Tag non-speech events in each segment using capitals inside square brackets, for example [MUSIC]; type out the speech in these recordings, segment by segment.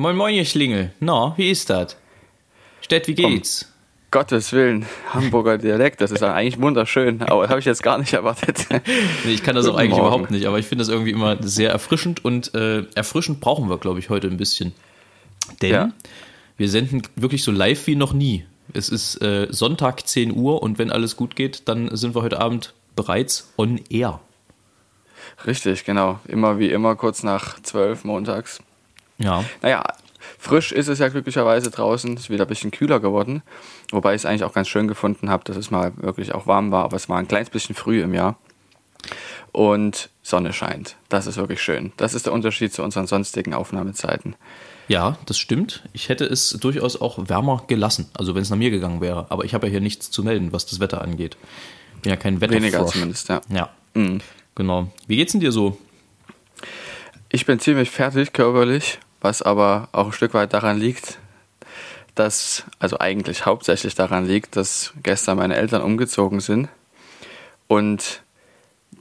Moin Moin, ihr Schlingel. Na, wie ist das? Stett, wie geht's? Gottes Willen, Hamburger Dialekt, das ist eigentlich wunderschön, [LAUGHS] aber das habe ich jetzt gar nicht erwartet. Nee, ich kann das auch Guten eigentlich Morgen. überhaupt nicht, aber ich finde das irgendwie immer sehr erfrischend und äh, erfrischend brauchen wir, glaube ich, heute ein bisschen. Denn Ja. wir senden wirklich so live wie noch nie. Es ist äh, Sonntag 10 Uhr und wenn alles gut geht, dann sind wir heute Abend bereits on air. Richtig, genau. Immer wie immer kurz nach zwölf montags. Ja. Naja, frisch ist es ja glücklicherweise draußen, ist wieder ein bisschen kühler geworden. Wobei ich es eigentlich auch ganz schön gefunden habe, dass es mal wirklich auch warm war, aber es war ein kleines bisschen früh im Jahr. Und Sonne scheint. Das ist wirklich schön. Das ist der Unterschied zu unseren sonstigen Aufnahmezeiten. Ja, das stimmt. Ich hätte es durchaus auch wärmer gelassen, also wenn es nach mir gegangen wäre. Aber ich habe ja hier nichts zu melden, was das Wetter angeht. Bin ja kein Weniger Wetterfrosch. zumindest, ja. Ja, Mhm. genau. Wie geht's denn dir so? Ich bin ziemlich fertig körperlich, was aber auch ein Stück weit daran liegt, dass, also eigentlich hauptsächlich daran liegt, dass gestern meine Eltern umgezogen sind und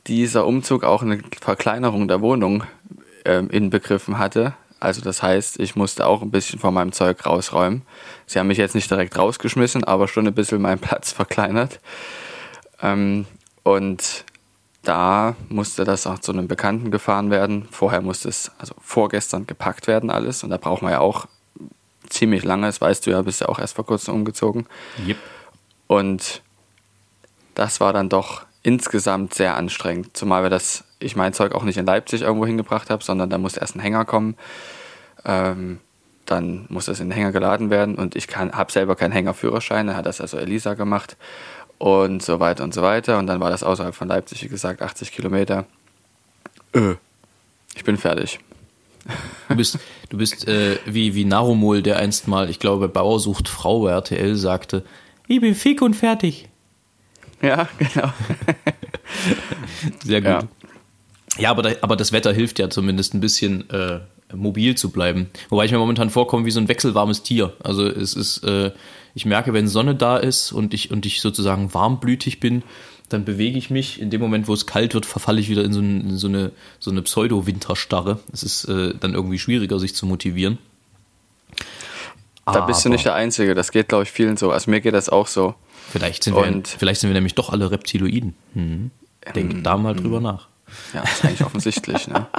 dieser Umzug auch eine Verkleinerung der Wohnung ähm, inbegriffen hatte. Also das heißt, ich musste auch ein bisschen von meinem Zeug rausräumen. Sie haben mich jetzt nicht direkt rausgeschmissen, aber schon ein bisschen meinen [LAUGHS] Platz verkleinert. Ähm, und da musste das auch zu einem Bekannten gefahren werden. Vorher musste es, also vorgestern gepackt werden alles. Und da braucht man ja auch ziemlich lange, das weißt du ja, bist ja auch erst vor kurzem umgezogen. Yep. Und das war dann doch insgesamt sehr anstrengend. Zumal wir das, ich mein Zeug auch nicht in Leipzig irgendwo hingebracht habe, sondern da musste erst ein Hänger kommen. Ähm, dann muss das in den Hänger geladen werden und ich habe selber keinen Hängerführerschein, da hat das also Elisa gemacht und so weiter und so weiter. Und dann war das außerhalb von Leipzig, wie gesagt, 80 Kilometer. Öh, ich bin fertig. Du bist, du bist äh, wie, wie Narumol, der einst mal, ich glaube, Bauer sucht Frau bei RTL sagte, ich bin fick und fertig. Ja, genau. Sehr gut. Ja. Ja, aber, da, aber das Wetter hilft ja zumindest ein bisschen äh, mobil zu bleiben. Wobei ich mir momentan vorkomme wie so ein wechselwarmes Tier. Also es ist, äh, ich merke, wenn Sonne da ist und ich, und ich sozusagen warmblütig bin, dann bewege ich mich. In dem Moment, wo es kalt wird, verfalle ich wieder in so, ein, in so eine, so eine Pseudo-Winterstarre. Es ist äh, dann irgendwie schwieriger, sich zu motivieren. Da bist du nicht der Einzige, das geht, glaube ich, vielen so. Also mir geht das auch so. Vielleicht sind, wir, Und- vielleicht sind wir nämlich doch alle Reptiloiden. Mhm. Denk da mal drüber nach. Ja, ist eigentlich offensichtlich, ne? [LAUGHS]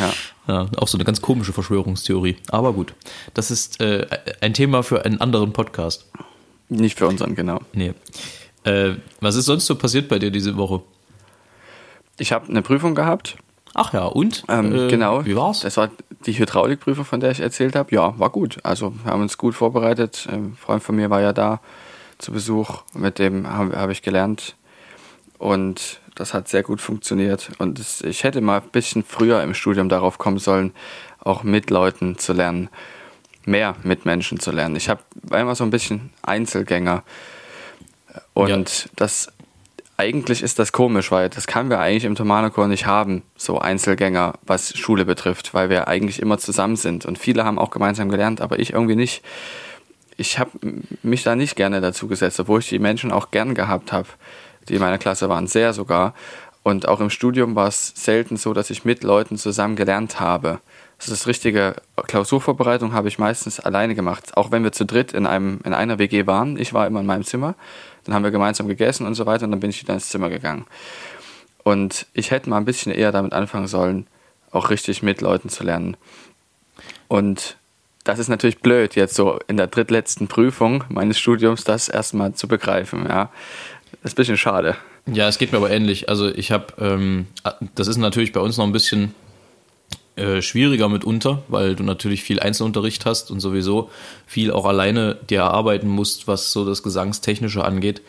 Ja. Ja, auch so eine ganz komische Verschwörungstheorie. Aber gut, das ist äh, ein Thema für einen anderen Podcast. Nicht für unseren, genau. Nee. Äh, was ist sonst so passiert bei dir diese Woche? Ich habe eine Prüfung gehabt. Ach ja, und? Ähm, Äh, genau. Wie war's? Das war die Hydraulikprüfung, von der ich erzählt habe. Ja, war gut. Also wir haben uns gut vorbereitet. Ein Freund von mir war ja da zu Besuch. Mit dem habe hab ich gelernt. Und das hat sehr gut funktioniert. Und es, ich hätte mal ein bisschen früher im Studium darauf kommen sollen, auch mit Leuten zu lernen. Mehr mit Menschen zu lernen. Ich hab, war immer so ein bisschen Einzelgänger. Und das eigentlich ist das komisch, weil das können wir eigentlich im Thomanerchor nicht haben, so Einzelgänger, was Schule betrifft, weil wir eigentlich immer zusammen sind. Und viele haben auch gemeinsam gelernt, aber ich irgendwie nicht. Ich habe mich da nicht gerne dazu gesetzt, obwohl ich die Menschen auch gern gehabt habe, die in meiner Klasse waren, sehr sogar. Und auch im Studium war es selten so, dass ich mit Leuten zusammen gelernt habe. Das ist richtige Klausurvorbereitung habe ich meistens alleine gemacht. Auch wenn wir zu dritt in einem in einer WG waren. Ich war immer in meinem Zimmer. Dann haben wir gemeinsam gegessen und so weiter und dann bin ich wieder ins Zimmer gegangen. Und ich hätte mal ein bisschen eher damit anfangen sollen, auch richtig mit Leuten zu lernen. Und das ist natürlich blöd, jetzt so in der drittletzten Prüfung meines Studiums das erstmal zu begreifen. Ja, das ist ein bisschen schade. Ja, es geht mir aber ähnlich. Also ich habe, ähm, das ist natürlich bei uns noch ein bisschen äh, schwieriger mitunter, weil du natürlich viel Einzelunterricht hast und sowieso viel auch alleine dir erarbeiten musst, was so das Gesangstechnische angeht.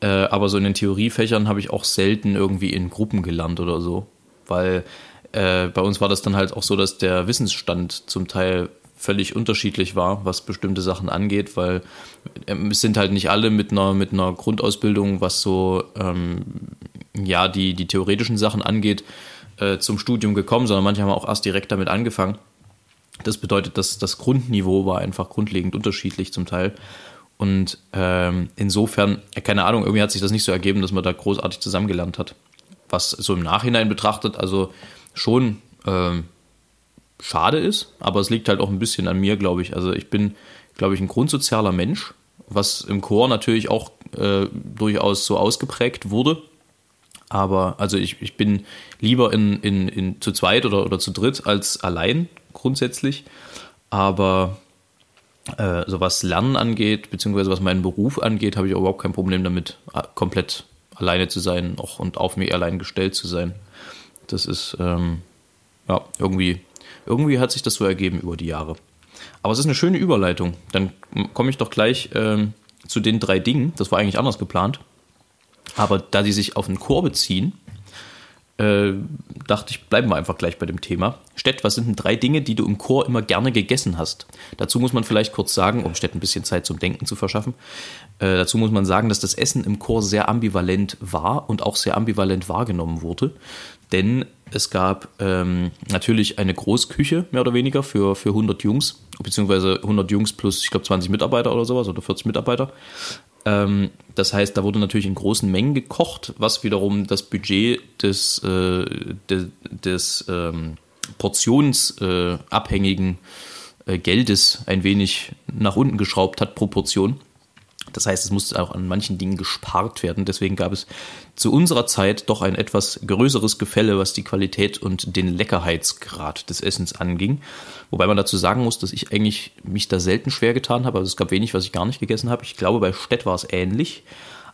Äh, aber so in den Theoriefächern habe ich auch selten irgendwie in Gruppen gelernt oder so, weil äh, bei uns war das dann halt auch so, dass der Wissensstand zum Teil völlig unterschiedlich war, was bestimmte Sachen angeht, weil ähm, es sind halt nicht alle mit einer, mit einer Grundausbildung, was so ähm, ja die, die theoretischen Sachen angeht, äh, zum Studium gekommen, sondern manche haben auch erst direkt damit angefangen. Das bedeutet, dass das Grundniveau war einfach grundlegend unterschiedlich zum Teil. Und ähm, insofern, keine Ahnung, irgendwie hat sich das nicht so ergeben, dass man da großartig zusammengelernt hat. Was so im Nachhinein betrachtet, also schon ähm, schade ist, aber es liegt halt auch ein bisschen an mir, glaube ich. Also ich bin, glaube ich, ein grundsozialer Mensch, was im Chor natürlich auch äh, durchaus so ausgeprägt wurde. Aber also ich, ich bin lieber in, in, in zu zweit oder, oder zu dritt als allein grundsätzlich. Aber äh, so was Lernen angeht, beziehungsweise was meinen Beruf angeht, habe ich überhaupt kein Problem damit, komplett alleine zu sein auch, und auf mich allein gestellt zu sein. Das ist ähm, ja irgendwie, irgendwie hat sich das so ergeben über die Jahre. Aber es ist eine schöne Überleitung. Dann komme ich doch gleich ähm, zu den drei Dingen. Das war eigentlich anders geplant. Aber da die sich auf den Chor beziehen, äh, dachte ich, bleiben wir einfach gleich bei dem Thema. Stett, was sind denn drei Dinge, die du im Chor immer gerne gegessen hast? Dazu muss man vielleicht kurz sagen, um Stett ein bisschen Zeit zum Denken zu verschaffen, äh, dazu muss man sagen, dass das Essen im Chor sehr ambivalent war und auch sehr ambivalent wahrgenommen wurde. Denn es gab ähm, natürlich eine Großküche, mehr oder weniger, für, für 100 Jungs, beziehungsweise 100 Jungs plus, ich glaube, 20 Mitarbeiter oder sowas, oder 40 Mitarbeiter. Ähm, das heißt, da wurde natürlich in großen Mengen gekocht, was wiederum das Budget des, äh, de, des ähm, portionsabhängigen äh, Geldes ein wenig nach unten geschraubt hat, Proportion. Das heißt, es musste auch an manchen Dingen gespart werden. Deswegen gab es zu unserer Zeit doch ein etwas größeres Gefälle, was die Qualität und den Leckerheitsgrad des Essens anging. Wobei man dazu sagen muss, dass ich eigentlich mich da selten schwer getan habe. Also es gab wenig, was ich gar nicht gegessen habe. Ich glaube, bei Stett war es ähnlich.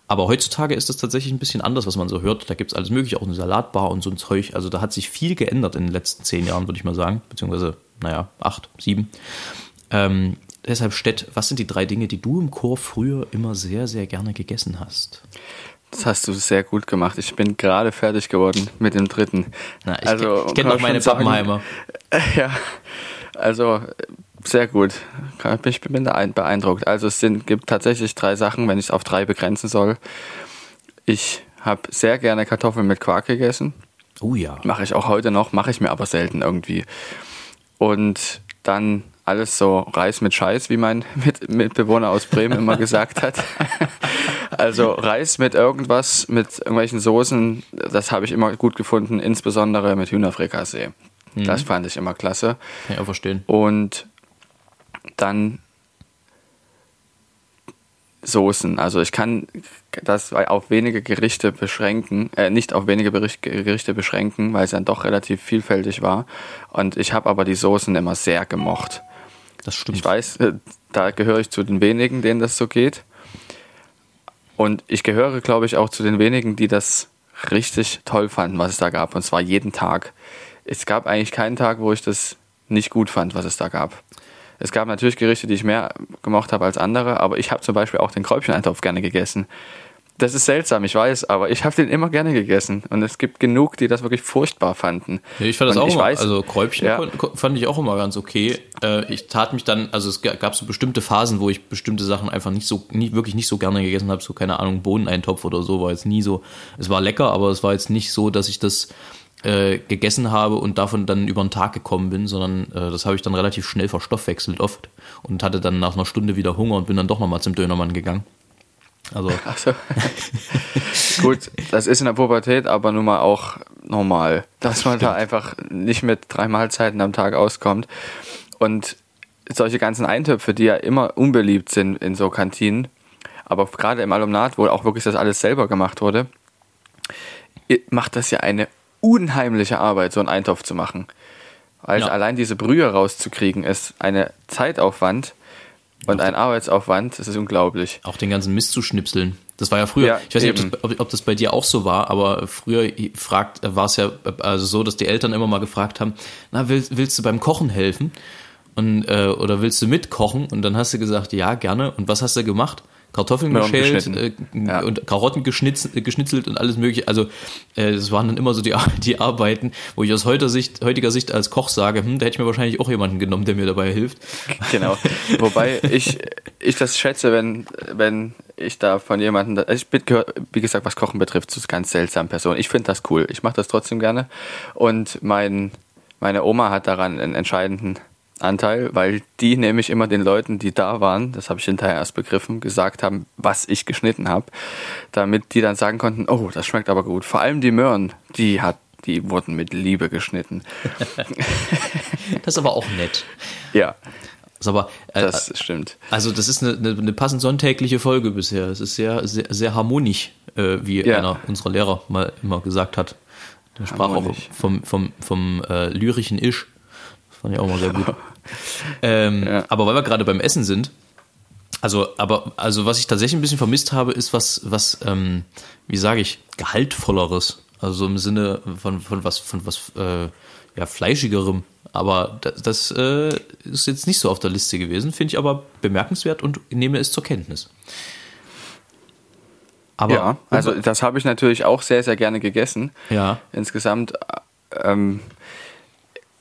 Aber heutzutage ist das tatsächlich ein bisschen anders, was man so hört. Da gibt es alles Mögliche, auch eine Salatbar und so ein Zeug. Also da hat sich viel geändert in den letzten zehn Jahren, würde ich mal sagen. Beziehungsweise, naja, acht, sieben. Ähm, deshalb, Stett, was sind die drei Dinge, die du im Chor früher immer sehr, sehr gerne gegessen hast? Das hast du sehr gut gemacht. Ich bin gerade fertig geworden mit dem dritten. Na, ich also, ich kenne noch meine Pappenheimer. [LAUGHS] Ja, also sehr gut. Ich bin beeindruckt. Also es sind, gibt tatsächlich drei Sachen, wenn ich es auf drei begrenzen soll. Ich habe sehr gerne Kartoffeln mit Quark gegessen. Oh ja. Mache ich auch heute noch, mache ich mir aber selten irgendwie. Und dann alles so Reis mit Scheiß, wie mein [LAUGHS] Mitbewohner aus Bremen immer [LAUGHS] gesagt hat. also Reis mit irgendwas, mit irgendwelchen Soßen, das habe ich immer gut gefunden, insbesondere mit Hühnerfrikassee. Mhm. Das fand ich immer klasse. Kann ich auch verstehen. Und dann Soßen. Also ich kann das auf wenige Gerichte beschränken, äh, nicht auf wenige Gerichte beschränken, weil es dann doch relativ vielfältig war. Und ich habe aber die Soßen immer sehr gemocht. Das stimmt. Ich weiß, äh, da gehöre ich zu den wenigen, denen das so geht. Und ich gehöre, glaube ich, auch zu den wenigen, die das richtig toll fanden, was es da gab. Und zwar jeden Tag. Es gab eigentlich keinen Tag, wo ich das nicht gut fand, was es da gab. Es gab natürlich Gerichte, die ich mehr gemocht habe als andere, aber ich habe zum Beispiel auch den Kräubcheneintopf gerne gegessen. Das ist seltsam, ich weiß, aber ich habe den immer gerne gegessen. Und es gibt genug, die das wirklich furchtbar fanden. Ja, ich fand das und auch immer, weiß, also Kräubchen ja. fand ich auch immer ganz okay. Äh, ich tat mich dann, also es gab so bestimmte Phasen, wo ich bestimmte Sachen einfach nicht so, nie, wirklich nicht so gerne gegessen habe. So, keine Ahnung, Bohneneintopf oder so war jetzt nie so. Es war lecker, aber es war jetzt nicht so, dass ich das äh, gegessen habe und davon dann über den Tag gekommen bin, sondern äh, das habe ich dann relativ schnell verstoffwechselt oft und hatte dann nach einer Stunde wieder Hunger und bin dann doch nochmal zum Dönermann gegangen. Also. So. [LAUGHS] Gut, das ist in der Pubertät aber nun mal auch normal, dass man da einfach nicht mit drei Mahlzeiten am Tag auskommt. Und solche ganzen Eintöpfe, die ja immer unbeliebt sind in so Kantinen, aber gerade im Alumnat, wo auch wirklich das alles selber gemacht wurde, macht das ja eine unheimliche Arbeit, so einen Eintopf zu machen. Also ja. allein diese Brühe rauszukriegen, ist eine Zeitaufwand, und ein Arbeitsaufwand, das ist unglaublich. Auch den ganzen Mist zu schnipseln. Das war ja früher, ja, ich weiß nicht, ob das, ob, ob das, bei dir auch so war, aber früher fragt, war es ja also so, dass die Eltern immer mal gefragt haben, na, willst, willst du beim Kochen helfen? Und, äh, oder willst du mitkochen? Und dann hast du gesagt, ja, gerne. Und was hast du gemacht? Kartoffeln Möhren geschält geschnitten. äh, Ja. und Karotten geschnitz, geschnitzelt und alles mögliche. Also äh, das waren dann immer so die, [LAUGHS] die Arbeiten, wo ich aus heutiger Sicht, heutiger Sicht als Koch sage, hm, da hätte ich mir wahrscheinlich auch jemanden genommen, der mir dabei hilft. [LAUGHS] Genau. Wobei ich, ich das schätze, wenn, wenn ich da von jemandem, also ich bin, wie gesagt, was Kochen betrifft, zu ganz seltsamen Personen. Ich finde das cool. Ich mache das trotzdem gerne. Und mein, meine Oma hat daran einen entscheidenden Anteil, weil die nämlich immer den Leuten, die da waren, das habe ich hinterher erst begriffen, gesagt haben, was ich geschnitten habe, damit die dann sagen konnten, oh, das schmeckt aber gut. Vor allem die Möhren, die hat, die wurden mit Liebe geschnitten. [LAUGHS] Das ist aber auch nett. Ja, Das aber, äh, das stimmt. also das ist eine, eine, eine passend sonntägliche Folge bisher. Es ist sehr, sehr, sehr harmonisch, äh, wie Ja. einer unserer Lehrer mal immer gesagt hat. Der sprach Harmonisch. auch vom, vom, vom äh, lyrischen Isch. Fand ich auch mal sehr gut. [LAUGHS] ähm, Ja. Aber weil wir gerade beim Essen sind, also, aber, also was ich tatsächlich ein bisschen vermisst habe, ist was, was, ähm, wie sage ich, gehaltvolleres. Also im Sinne von, von was, von was, äh, ja, fleischigerem. Aber das, das äh, ist jetzt nicht so auf der Liste gewesen, finde ich aber bemerkenswert und nehme es zur Kenntnis. Aber ja, also das habe ich natürlich auch sehr, sehr gerne gegessen. Ja. Insgesamt, äh, ähm,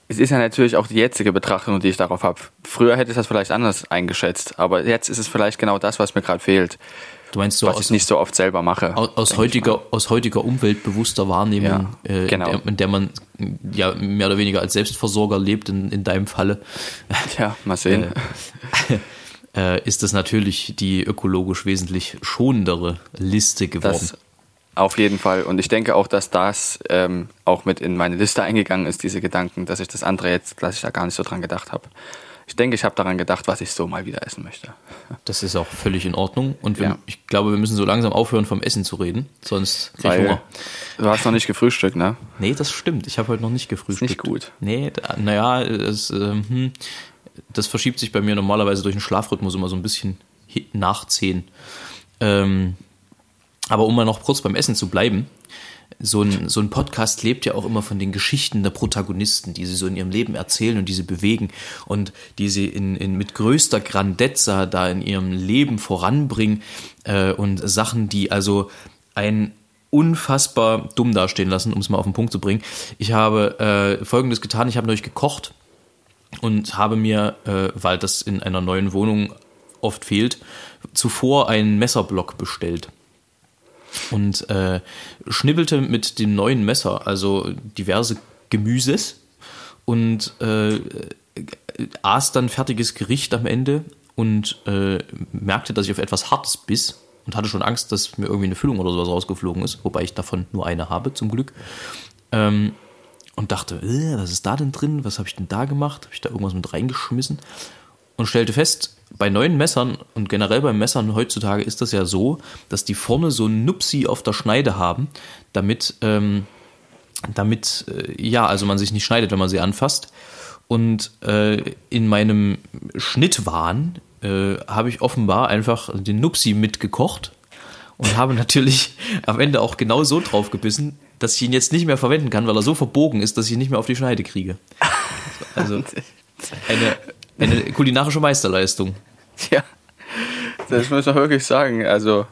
es ist ja natürlich auch die jetzige Betrachtung, die ich darauf habe. Früher hätte ich das vielleicht anders eingeschätzt, aber jetzt ist es vielleicht genau das, was mir gerade fehlt, du meinst so was aus, ich nicht so oft selber mache. aus, aus heutiger, aus heutiger umweltbewusster Wahrnehmung, Ja, äh, genau. in, der, in der man ja mehr oder weniger als Selbstversorger lebt, in, in deinem Falle. Ja, mal sehen. äh, [LAUGHS] ist das natürlich die ökologisch wesentlich schonendere Liste geworden. Das auf jeden Fall. Und ich denke auch, dass das ähm, auch mit in meine Liste eingegangen ist, diese Gedanken, dass ich das andere jetzt, dass ich da gar nicht so dran gedacht habe. Ich denke, ich habe daran gedacht, was ich so mal wieder essen möchte. Das ist auch völlig in Ordnung. Und wir, Ja. ich glaube, wir müssen so langsam aufhören, vom Essen zu reden. Sonst krieg ich Hunger. du hast noch nicht gefrühstückt, ne? Nee, das stimmt. Ich habe heute noch nicht gefrühstückt. nicht gut. Nee, naja, es, ähm, hm, das verschiebt sich bei mir normalerweise durch den Schlafrhythmus immer so ein bisschen nach 10. Ähm, aber um mal noch kurz beim Essen zu bleiben, so ein, so ein Podcast lebt ja auch immer von den Geschichten der Protagonisten, die sie so in ihrem Leben erzählen und die sie bewegen und die sie in, in, mit größter Grandezza da in ihrem Leben voranbringen äh, und Sachen, die also ein unfassbar dumm dastehen lassen, um es mal auf den Punkt zu bringen. Ich habe äh, Folgendes getan, ich habe neulich gekocht und habe mir, äh, weil das in einer neuen Wohnung oft fehlt, zuvor einen Messerblock bestellt und äh, schnibbelte mit dem neuen Messer also diverse Gemüses und äh, aß dann fertiges Gericht am Ende und äh, merkte, dass ich auf etwas Hartes biss und hatte schon Angst, dass mir irgendwie eine Füllung oder sowas rausgeflogen ist, wobei ich davon nur eine habe, zum Glück. Ähm, und dachte, äh, was ist da denn drin? Was habe ich denn da gemacht? Habe ich da irgendwas mit reingeschmissen? Und stellte fest, bei neuen Messern und generell bei Messern heutzutage ist das ja so, dass die vorne so ein Nupsi auf der Schneide haben, damit, ähm, damit äh, ja, also man sich nicht schneidet, wenn man sie anfasst. Und äh, in meinem Schnittwahn äh, habe ich offenbar einfach den Nupsi mitgekocht und habe natürlich [LAUGHS] am Ende auch genau so drauf gebissen, dass ich ihn jetzt nicht mehr verwenden kann, weil er so verbogen ist, dass ich ihn nicht mehr auf die Schneide kriege. [LAUGHS] Also eine, eine kulinarische Meisterleistung. Ja, das muss man wirklich sagen. Also,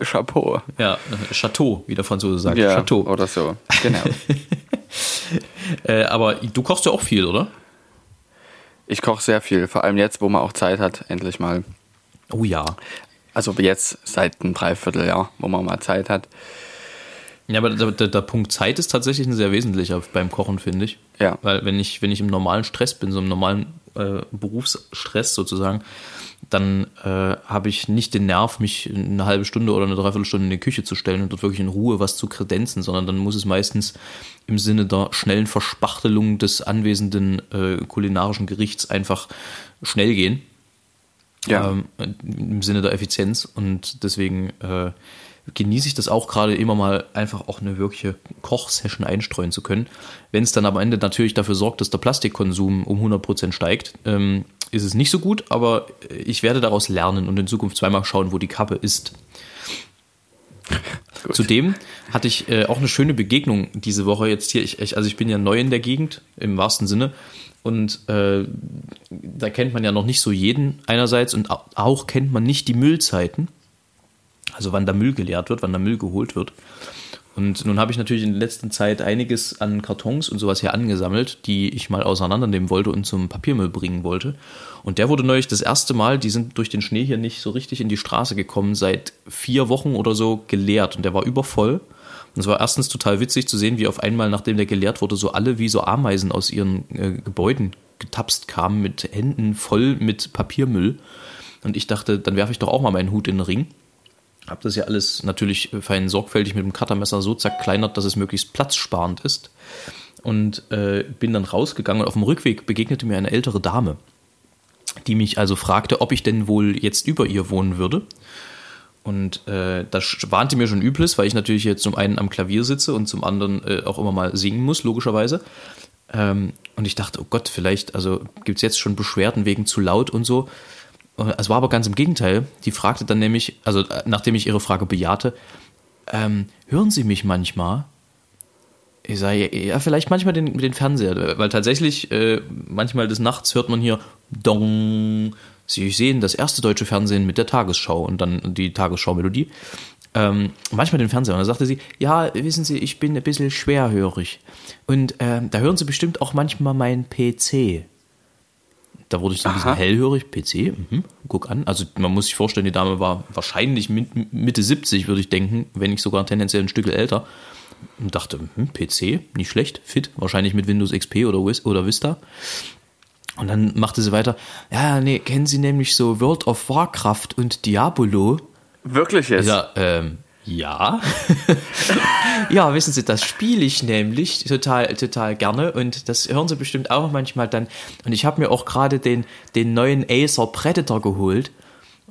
Chapeau. Ja, Chateau, wie der Franzose sagt. Ja, Chateau. oder so. Genau. [LAUGHS] Äh, aber du kochst ja auch viel, oder? Ich koche sehr viel, vor allem jetzt, wo man auch Zeit hat, endlich mal. Oh ja. Also jetzt seit einem Dreivierteljahr, wo man mal Zeit hat. Ja, aber der, der, der Punkt Zeit ist tatsächlich ein sehr wesentlicher beim Kochen, finde ich. Ja. Weil wenn ich, wenn ich im normalen Stress bin, so im normalen äh, Berufsstress sozusagen, dann äh, habe ich nicht den Nerv, mich eine halbe Stunde oder eine Dreiviertelstunde in die Küche zu stellen und dort wirklich in Ruhe was zu kredenzen, sondern dann muss es meistens im Sinne der schnellen Verspachtelung des anwesenden äh, kulinarischen Gerichts einfach schnell gehen. Ja. Ähm, Im Sinne der Effizienz und deswegen äh, genieße ich das auch gerade immer mal einfach auch eine wirkliche Kochsession einstreuen zu können. Wenn es dann am Ende natürlich dafür sorgt, dass der Plastikkonsum um 100% steigt, ähm, ist es nicht so gut, aber ich werde daraus lernen und in Zukunft zweimal schauen, wo die Kappe ist. [LAUGHS] Gut. Zudem hatte ich äh, auch eine schöne Begegnung diese Woche jetzt hier. Ich, ich, also ich bin ja neu in der Gegend, im wahrsten Sinne. Und äh, da kennt man ja noch nicht so jeden einerseits und au- auch kennt man nicht die Müllzeiten. Also wann der Müll geleert wird, wann der Müll geholt wird. Und nun habe ich natürlich in der letzten Zeit einiges an Kartons und sowas hier angesammelt, die ich mal auseinandernehmen wollte und zum Papiermüll bringen wollte. Und der wurde neulich das erste Mal, die sind durch den Schnee hier nicht so richtig in die Straße gekommen, seit vier Wochen oder so geleert. Und der war übervoll. Und es war erstens total witzig zu sehen, wie auf einmal, nachdem der geleert wurde, so alle wie so Ameisen aus ihren äh, Gebäuden getapst kamen mit Händen voll mit Papiermüll. Und ich dachte, dann werfe ich doch auch mal meinen Hut in den Ring habe das ja alles natürlich fein sorgfältig mit dem Cuttermesser so zerkleinert, dass es möglichst platzsparend ist. Und äh, bin dann rausgegangen und auf dem Rückweg begegnete mir eine ältere Dame, die mich also fragte, ob ich denn wohl jetzt über ihr wohnen würde. Und äh, das warnte mir schon Übles, weil ich natürlich jetzt zum einen am Klavier sitze und zum anderen äh, auch immer mal singen muss, logischerweise. Ähm, und ich dachte, oh Gott, vielleicht, also gibt es jetzt schon Beschwerden wegen zu laut und so. Es war aber ganz im Gegenteil. Die fragte dann nämlich, also äh, nachdem ich ihre Frage bejahte, ähm, hören Sie mich manchmal? Ich sage, ja, vielleicht manchmal den, den Fernseher, weil tatsächlich äh, manchmal des Nachts hört man hier Dong. Sie sehen das erste deutsche Fernsehen mit der Tagesschau und dann die Tagesschau-Melodie. Ähm, manchmal den Fernseher. Und da sagte sie, ja, wissen Sie, ich bin ein bisschen schwerhörig. Und ähm, da hören Sie bestimmt auch manchmal meinen PC. Da wurde ich so ein bisschen hellhörig. PC, mhm, guck an. Also man muss sich vorstellen, die Dame war wahrscheinlich Mitte 70, würde ich denken, wenn nicht sogar tendenziell ein Stück älter. Und dachte, hm, PC, nicht schlecht, fit, wahrscheinlich mit Windows XP oder, oder Vista. Und dann machte sie weiter, ja, nee, kennen Sie nämlich so World of Warcraft und Diabolo? Wirklich jetzt? Ja, ähm, ja. [LAUGHS] ja, wissen Sie, das spiele ich nämlich total, total gerne und das hören Sie bestimmt auch manchmal dann. Und ich habe mir auch gerade den, den neuen Acer Predator geholt.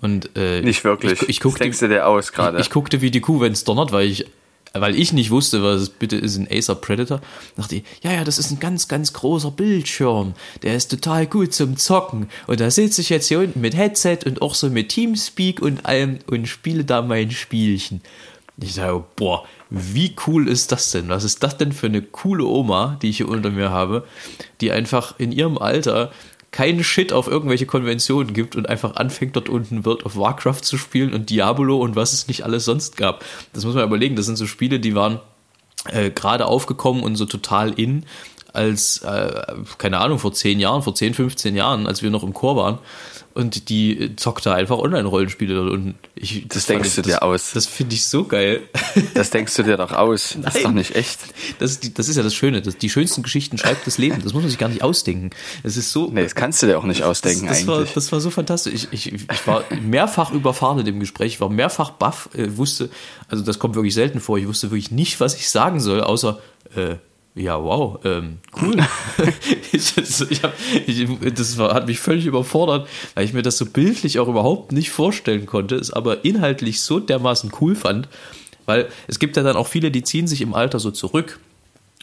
Und, äh, Nicht wirklich. Ich, ich guckte, denkst du dir aus gerade? Ich, ich, guckte wie die Kuh, wenn es donnert, weil ich weil ich nicht wusste, was es bitte ist, ein Acer Predator, dachte ich, ja, ja, das ist ein ganz, ganz großer Bildschirm. Der ist total gut zum Zocken. Und da sitze ich jetzt hier unten mit Headset und auch so mit Teamspeak und allem und spiele da mein Spielchen. Ich sage, boah, wie cool ist das denn? Was ist das denn für eine coole Oma, die ich hier unter mir habe, die einfach in ihrem Alter keinen Shit auf irgendwelche Konventionen gibt und einfach anfängt dort unten World of Warcraft zu spielen und Diablo und was es nicht alles sonst gab. Das muss man überlegen, das sind so Spiele, die waren äh, gerade aufgekommen und so total in, als, äh, keine Ahnung, vor 10 Jahren, vor 10, 15 Jahren, als wir noch im Chor waren und die zockt da einfach Online-Rollenspiele und ich das, das denkst du das, dir aus. Das finde ich so geil. Das denkst du dir doch aus. Das ist doch nicht echt. Das ist, das ist ja das Schöne. Das, die schönsten Geschichten schreibt das Leben. Das muss man sich gar nicht ausdenken. Das ist so. Nee, das kannst du dir auch nicht ausdenken das, das eigentlich. War, das war so fantastisch. Ich, ich, ich war mehrfach überfahren in dem Gespräch. Ich war mehrfach baff. Äh, wusste, also das kommt wirklich selten vor. Ich wusste wirklich nicht, was ich sagen soll, außer äh, ja, wow, ähm, cool. [LAUGHS] ich, ich hab, ich, das hat mich völlig überfordert, weil ich mir das so bildlich auch überhaupt nicht vorstellen konnte, es aber inhaltlich so dermaßen cool fand, weil es gibt ja dann auch viele, die ziehen sich im Alter so zurück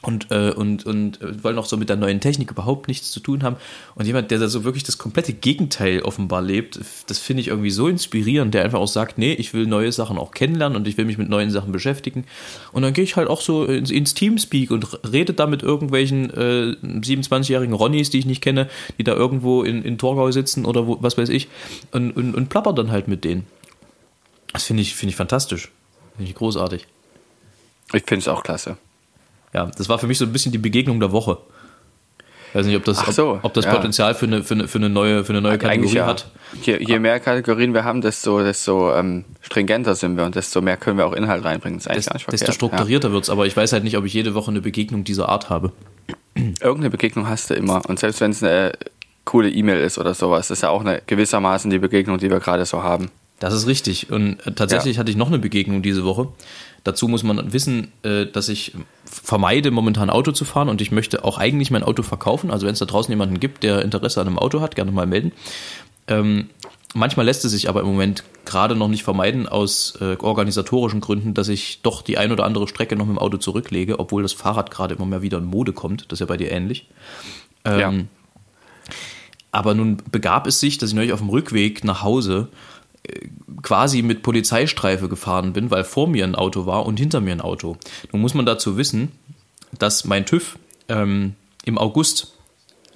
und, äh, und, und äh, wollen auch so mit der neuen Technik überhaupt nichts zu tun haben. Und jemand, der da so wirklich das komplette Gegenteil offenbar lebt, das finde ich irgendwie so inspirierend, der einfach auch sagt, nee, ich will neue Sachen auch kennenlernen und ich will mich mit neuen Sachen beschäftigen. Und dann gehe ich halt auch so ins, ins Teamspeak und rede da mit irgendwelchen äh, 27-jährigen Ronnies, die ich nicht kenne, die da irgendwo in, in Torgau sitzen oder wo, was weiß ich, und, und, und plapper dann halt mit denen. Das finde ich, finde ich fantastisch. Finde ich großartig. Ich finde es auch klasse ja, das war für mich so ein bisschen die Begegnung der Woche. Ich weiß nicht, ob das, so, ob, ob, das ja. Potenzial für eine, für eine, für eine neue, für eine neue Kategorie ja. hat. Je, je, mehr Kategorien wir haben, desto, desto ähm, stringenter sind wir und desto mehr können wir auch Inhalt reinbringen. Das ist Des, desto strukturierter ja. wird es, aber ich weiß halt nicht, ob ich jede Woche eine Begegnung dieser Art habe. Irgendeine Begegnung hast du immer. Und selbst wenn es eine coole E-Mail ist oder sowas, ist ja auch eine, gewissermaßen die Begegnung, die wir gerade so haben. Das ist richtig. Und äh, tatsächlich ja. hatte ich noch eine Begegnung diese Woche. Dazu muss man wissen, äh, dass ich vermeide, momentan Auto zu fahren und ich möchte auch eigentlich mein Auto verkaufen. Also wenn es da draußen jemanden gibt, der Interesse an einem Auto hat, gerne mal melden. Ähm, manchmal lässt es sich aber im Moment gerade noch nicht vermeiden, aus äh, organisatorischen Gründen, dass ich doch die ein oder andere Strecke noch mit dem Auto zurücklege, obwohl das Fahrrad gerade immer mehr wieder in Mode kommt. Das ist ja bei dir ähnlich. Ähm, ja. Aber nun begab es sich, dass ich neulich auf dem Rückweg nach Hause quasi mit Polizeistreife gefahren bin, weil vor mir ein Auto war und hinter mir ein Auto. Nun muss man dazu wissen, dass mein TÜV ähm, im August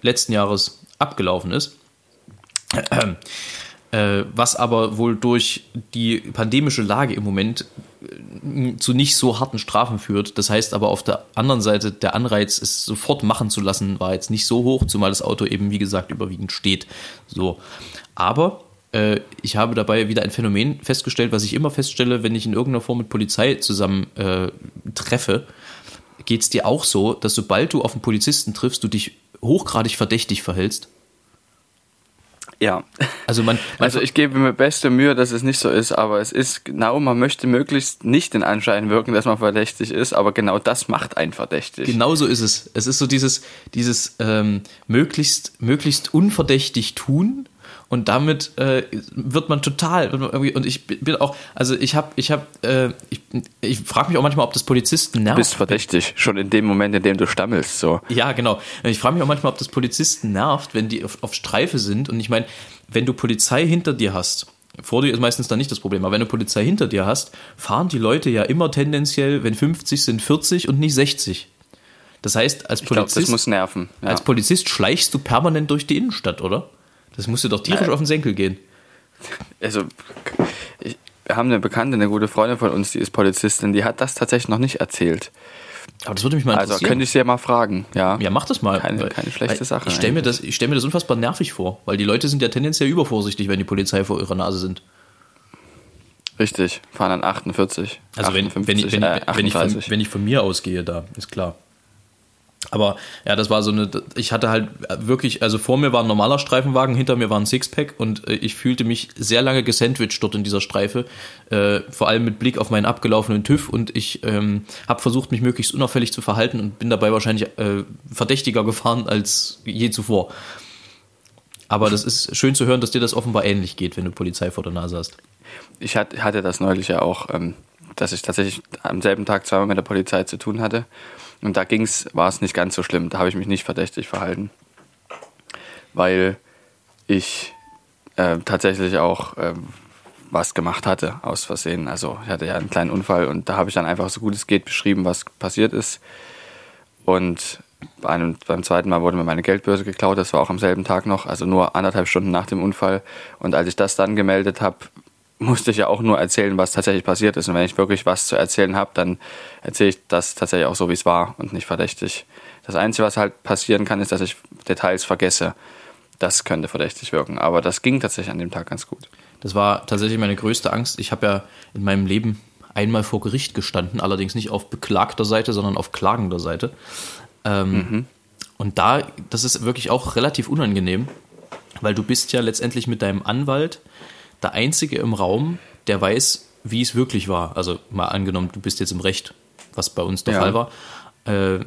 letzten Jahres abgelaufen ist. Äh, was aber wohl durch die pandemische Lage im Moment äh, zu nicht so harten Strafen führt. Das heißt aber auf der anderen Seite, der Anreiz, es sofort machen zu lassen, war jetzt nicht so hoch, zumal das Auto eben, wie gesagt, überwiegend steht. So. Aber ich habe dabei wieder ein Phänomen festgestellt, was ich immer feststelle, wenn ich in irgendeiner Form mit Polizei zusammen äh, treffe. Geht es dir auch so, dass sobald du auf einen Polizisten triffst, du dich hochgradig verdächtig verhältst? Ja. Also man, man Also ich gebe mir beste Mühe, dass es nicht so ist, aber es ist genau, man möchte möglichst nicht den Anschein wirken, dass man verdächtig ist, aber genau das macht einen verdächtig. Genau so ist es. Es ist so dieses, dieses ähm, möglichst, möglichst unverdächtig tun und damit äh, wird man total wird man irgendwie, und ich bin auch, also ich habe, ich habe, äh, ich, ich frage mich auch manchmal, ob das Polizisten Du nervt. bist verdächtig, schon in dem Moment, in dem du stammelst, so. Ja, genau. Ich frage mich auch manchmal, ob das Polizisten nervt, wenn die auf, auf Streife sind. Und ich meine, wenn du Polizei hinter dir hast, vor dir ist meistens dann nicht das Problem, aber wenn du Polizei hinter dir hast, fahren die Leute ja immer tendenziell, wenn 50 sind, 40 und nicht 60. Das heißt, als Ich glaube, das Polizist, muss nerven. Ja. als Polizist schleichst du permanent durch die Innenstadt, oder? Das musst du doch tierisch Nein. auf den Senkel gehen. also ich, wir haben eine Bekannte, eine gute Freundin von uns, die ist Polizistin, die hat das tatsächlich noch nicht erzählt. Aber das würde mich mal Also interessieren. könnte ich sie ja mal fragen, ja. Ja, mach das mal. Keine- keine schlechte Sache Ich stelle mir, das- ich stell mir das unfassbar nervig vor, weil die Leute sind ja tendenziell übervorsichtig, wenn die Polizei vor ihrer Nase sind. Richtig, fahren dann 48. Also wenn, 58, wenn, ich, wenn, äh, wenn, ich von, 38. wenn ich von mir ausgehe, da ist klar. Aber ja, das war so eine, ich hatte halt wirklich, also vor mir war ein normaler Streifenwagen, hinter mir war ein Sixpack und äh, ich fühlte mich sehr lange gesandwiched dort in dieser Streife, äh, vor allem mit Blick auf meinen abgelaufenen TÜV und ich ähm, habe versucht, mich möglichst unauffällig zu verhalten und bin dabei wahrscheinlich äh, verdächtiger gefahren als je zuvor. Aber das ist schön zu hören, dass dir das offenbar ähnlich geht, wenn du Polizei vor der Nase hast. Ich hat- hatte das neulich ja auch, ähm, dass ich tatsächlich am selben Tag zweimal mit der Polizei zu tun hatte. Und da ging's, war es nicht ganz so schlimm. Da habe ich mich nicht verdächtig verhalten. Weil ich äh, tatsächlich auch ähm, was gemacht hatte aus Versehen. Also ich hatte ja einen kleinen Unfall und da habe ich dann einfach so gut es geht beschrieben, was passiert ist. Und bei einem, beim zweiten Mal wurde mir meine Geldbörse geklaut, das war auch am selben Tag noch, also nur anderthalb Stunden nach dem Unfall. Und als ich das dann gemeldet habe, musste ich ja auch nur erzählen, was tatsächlich passiert ist. Und wenn ich wirklich was zu erzählen habe, dann erzähle ich das tatsächlich auch so, wie es war und nicht verdächtig. Das Einzige, was halt passieren kann, ist, dass ich Details vergesse. Das könnte verdächtig wirken. Aber das ging tatsächlich an dem Tag ganz gut. Das war tatsächlich meine größte Angst. Ich habe ja in meinem Leben einmal vor Gericht gestanden, allerdings nicht auf beklagter Seite, sondern auf klagender Seite. Ähm, Und da, das ist wirklich auch relativ unangenehm, weil du bist ja letztendlich mit deinem Anwalt der Einzige im Raum, der weiß, wie es wirklich war. Also mal angenommen, du bist jetzt im Recht, was bei uns der Ja. Fall war. Äh,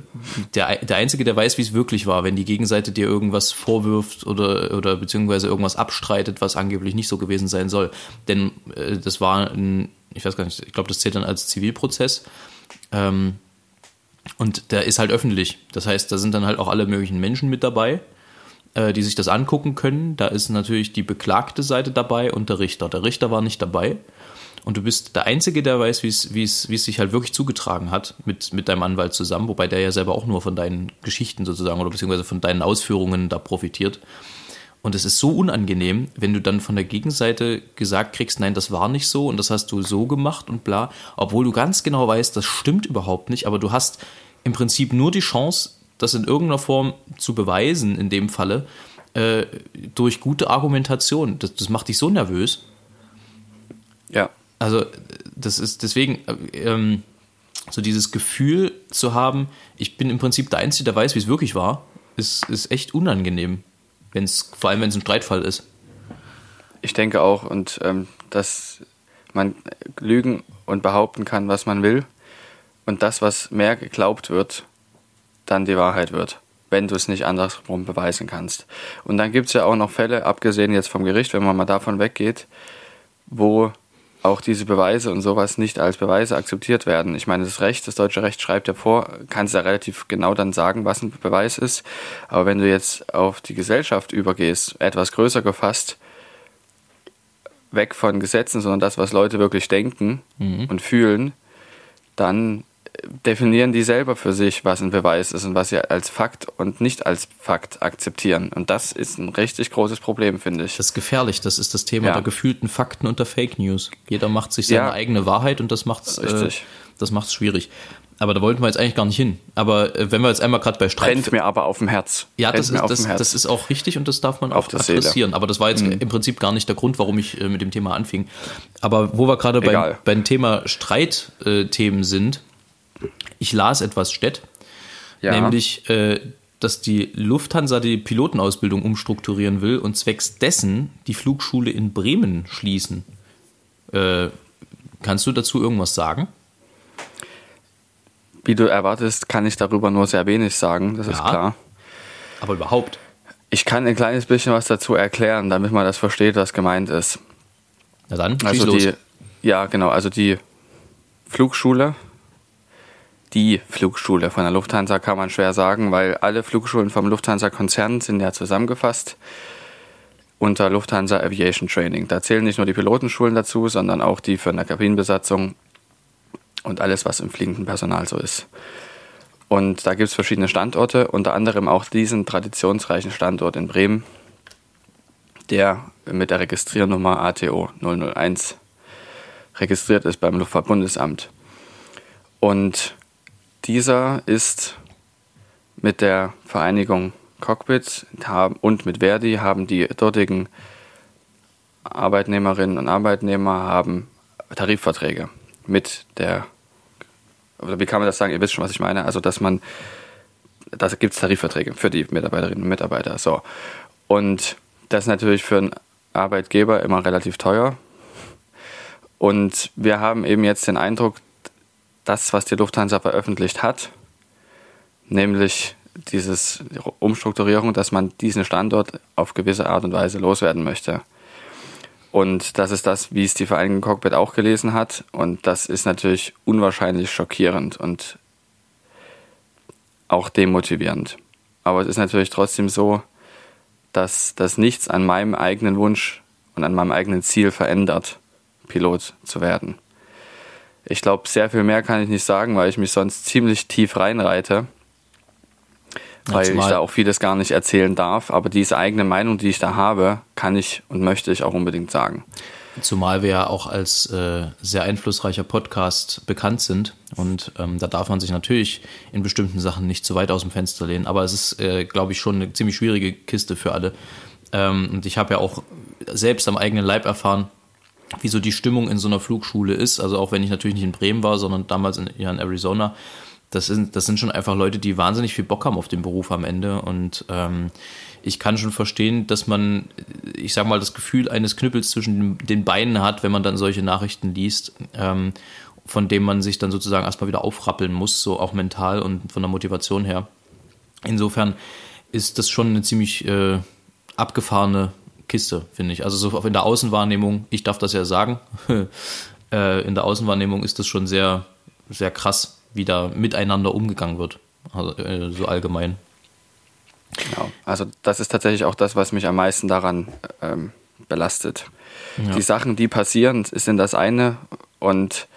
der, der Einzige, der weiß, wie es wirklich war, wenn die Gegenseite dir irgendwas vorwirft oder, oder beziehungsweise irgendwas abstreitet, was angeblich nicht so gewesen sein soll. Denn äh, das war ein, ich weiß gar nicht, ich glaube, das zählt dann als Zivilprozess. Ähm, und der ist halt öffentlich. Das heißt, da sind dann halt auch alle möglichen Menschen mit dabei, äh, die sich das angucken können. Da ist natürlich die beklagte Seite dabei und der Richter. Der Richter war nicht dabei. Und du bist der Einzige, der weiß, wie es, sich halt wirklich zugetragen hat mit, mit deinem Anwalt zusammen, wobei der ja selber auch nur von deinen Geschichten sozusagen oder beziehungsweise von deinen Ausführungen da profitiert. Und es ist so unangenehm, wenn du dann von der Gegenseite gesagt kriegst, nein, das war nicht so und das hast du so gemacht und bla, obwohl du ganz genau weißt, das stimmt überhaupt nicht, aber du hast im Prinzip nur die Chance, das in irgendeiner Form zu beweisen, in dem Falle, äh, durch gute Argumentation. Das, das macht dich so nervös. Ja. Also, das ist deswegen, äh, ähm, so dieses Gefühl zu haben, ich bin im Prinzip der Einzige, der weiß, wie es wirklich war, ist, ist echt unangenehm. Wenn's, vor allem, wenn es ein Streitfall ist. Ich denke auch, und ähm, dass man lügen und behaupten kann, was man will, und das, was mehr geglaubt wird, dann die Wahrheit wird, wenn du es nicht andersrum beweisen kannst. Und dann gibt es ja auch noch Fälle, abgesehen jetzt vom Gericht, wenn man mal davon weggeht, wo auch diese Beweise und sowas nicht als Beweise akzeptiert werden. Ich meine, das Recht, das deutsche Recht schreibt ja vor, kannst ja relativ genau dann sagen, was ein Beweis ist. Aber wenn du jetzt auf die Gesellschaft übergehst, etwas größer gefasst, weg von Gesetzen, sondern das, was Leute wirklich denken und fühlen, dann definieren die selber für sich, was ein Beweis ist und was sie als Fakt und nicht als Fakt akzeptieren. Und das ist ein richtig großes Problem, finde ich. Das ist gefährlich. Das ist das Thema Ja. der gefühlten Fakten und der Fake News. Jeder macht sich seine Ja. eigene Wahrheit und das macht's, äh, Richtig. das macht's schwierig. Aber da wollten wir jetzt eigentlich gar nicht hin. Aber äh, wenn wir jetzt einmal gerade bei Streit Brennt mir aber auf dem Herz. Ja, das ist, das, das ist auch richtig und das darf man auch. Mhm. adressieren. Aber das war jetzt im Prinzip gar nicht der Grund, warum ich äh, mit dem Thema anfing. Aber wo wir gerade beim, beim Thema Streitthemen sind, ich las etwas, Stett, ja. nämlich, äh, dass die Lufthansa die Pilotenausbildung umstrukturieren will und zwecks dessen die Flugschule in Bremen schließen. Äh, kannst du dazu irgendwas sagen? Wie du erwartest, kann ich darüber nur sehr wenig sagen, das ist Ja. klar. Aber überhaupt. Ich kann ein kleines bisschen was dazu erklären, damit man das versteht, was gemeint ist. Na dann, Also los. die, ja, genau, also die Flugschule, die Flugschule von der Lufthansa kann man schwer sagen, weil alle Flugschulen vom Lufthansa-Konzern sind ja zusammengefasst unter Lufthansa Aviation Training. Da zählen nicht nur die Pilotenschulen dazu, sondern auch die für eine Kabinenbesatzung und alles, was im fliegenden Personal so ist. Und da gibt es verschiedene Standorte, unter anderem auch diesen traditionsreichen Standort in Bremen, der mit der Registriernummer ATO 001 registriert ist beim Luftfahrtbundesamt. Und dieser ist mit der Vereinigung Cockpit und mit Verdi haben die dortigen Arbeitnehmerinnen und Arbeitnehmer haben Tarifverträge mit der, oder wie kann man das sagen, ihr wisst schon, was ich meine, also dass man, da gibt es Tarifverträge für die Mitarbeiterinnen und Mitarbeiter. So. Und das ist natürlich für einen Arbeitgeber immer relativ teuer. Und wir haben eben jetzt den Eindruck, das, was die Lufthansa veröffentlicht hat, nämlich diese Umstrukturierung, dass man diesen Standort auf gewisse Art und Weise loswerden möchte. Und das ist das, wie es die Vereinigung Cockpit auch gelesen hat. Und das ist natürlich unwahrscheinlich schockierend und auch demotivierend. Aber es ist natürlich trotzdem so, dass das nichts an meinem eigenen Wunsch und an meinem eigenen Ziel verändert, Pilot zu werden. Ich glaube, sehr viel mehr kann ich nicht sagen, weil ich mich sonst ziemlich tief reinreite, weil ich da auch vieles gar nicht erzählen darf. Aber diese eigene Meinung, die ich da habe, kann ich und möchte ich auch unbedingt sagen. Zumal wir ja auch als äh, sehr einflussreicher Podcast bekannt sind und ähm, da darf man sich natürlich in bestimmten Sachen nicht zu weit aus dem Fenster lehnen, aber es ist, äh, glaube ich, schon eine ziemlich schwierige Kiste für alle. Ähm, und ich habe ja auch selbst am eigenen Leib erfahren, wie so die Stimmung in so einer Flugschule ist. Also auch wenn ich natürlich nicht in Bremen war, sondern damals in, ja, in Arizona. Das sind, das sind schon einfach Leute, die wahnsinnig viel Bock haben auf den Beruf am Ende. Und ähm, ich kann schon verstehen, dass man, ich sag mal, das Gefühl eines Knüppels zwischen den- Beinen hat, wenn man dann solche Nachrichten liest, ähm, von dem man sich dann sozusagen erstmal wieder aufrappeln muss, so auch mental und von der Motivation her. Insofern ist das schon eine ziemlich äh, abgefahrene Kiste, finde ich. Also so in der Außenwahrnehmung, ich darf das ja sagen, [LAUGHS] äh, in der Außenwahrnehmung ist das schon sehr, sehr krass, wie da miteinander umgegangen wird. Also, äh, so allgemein. Genau. Also das ist tatsächlich auch das, was mich am meisten daran ähm, belastet. Die Sachen, die passieren, sind das eine und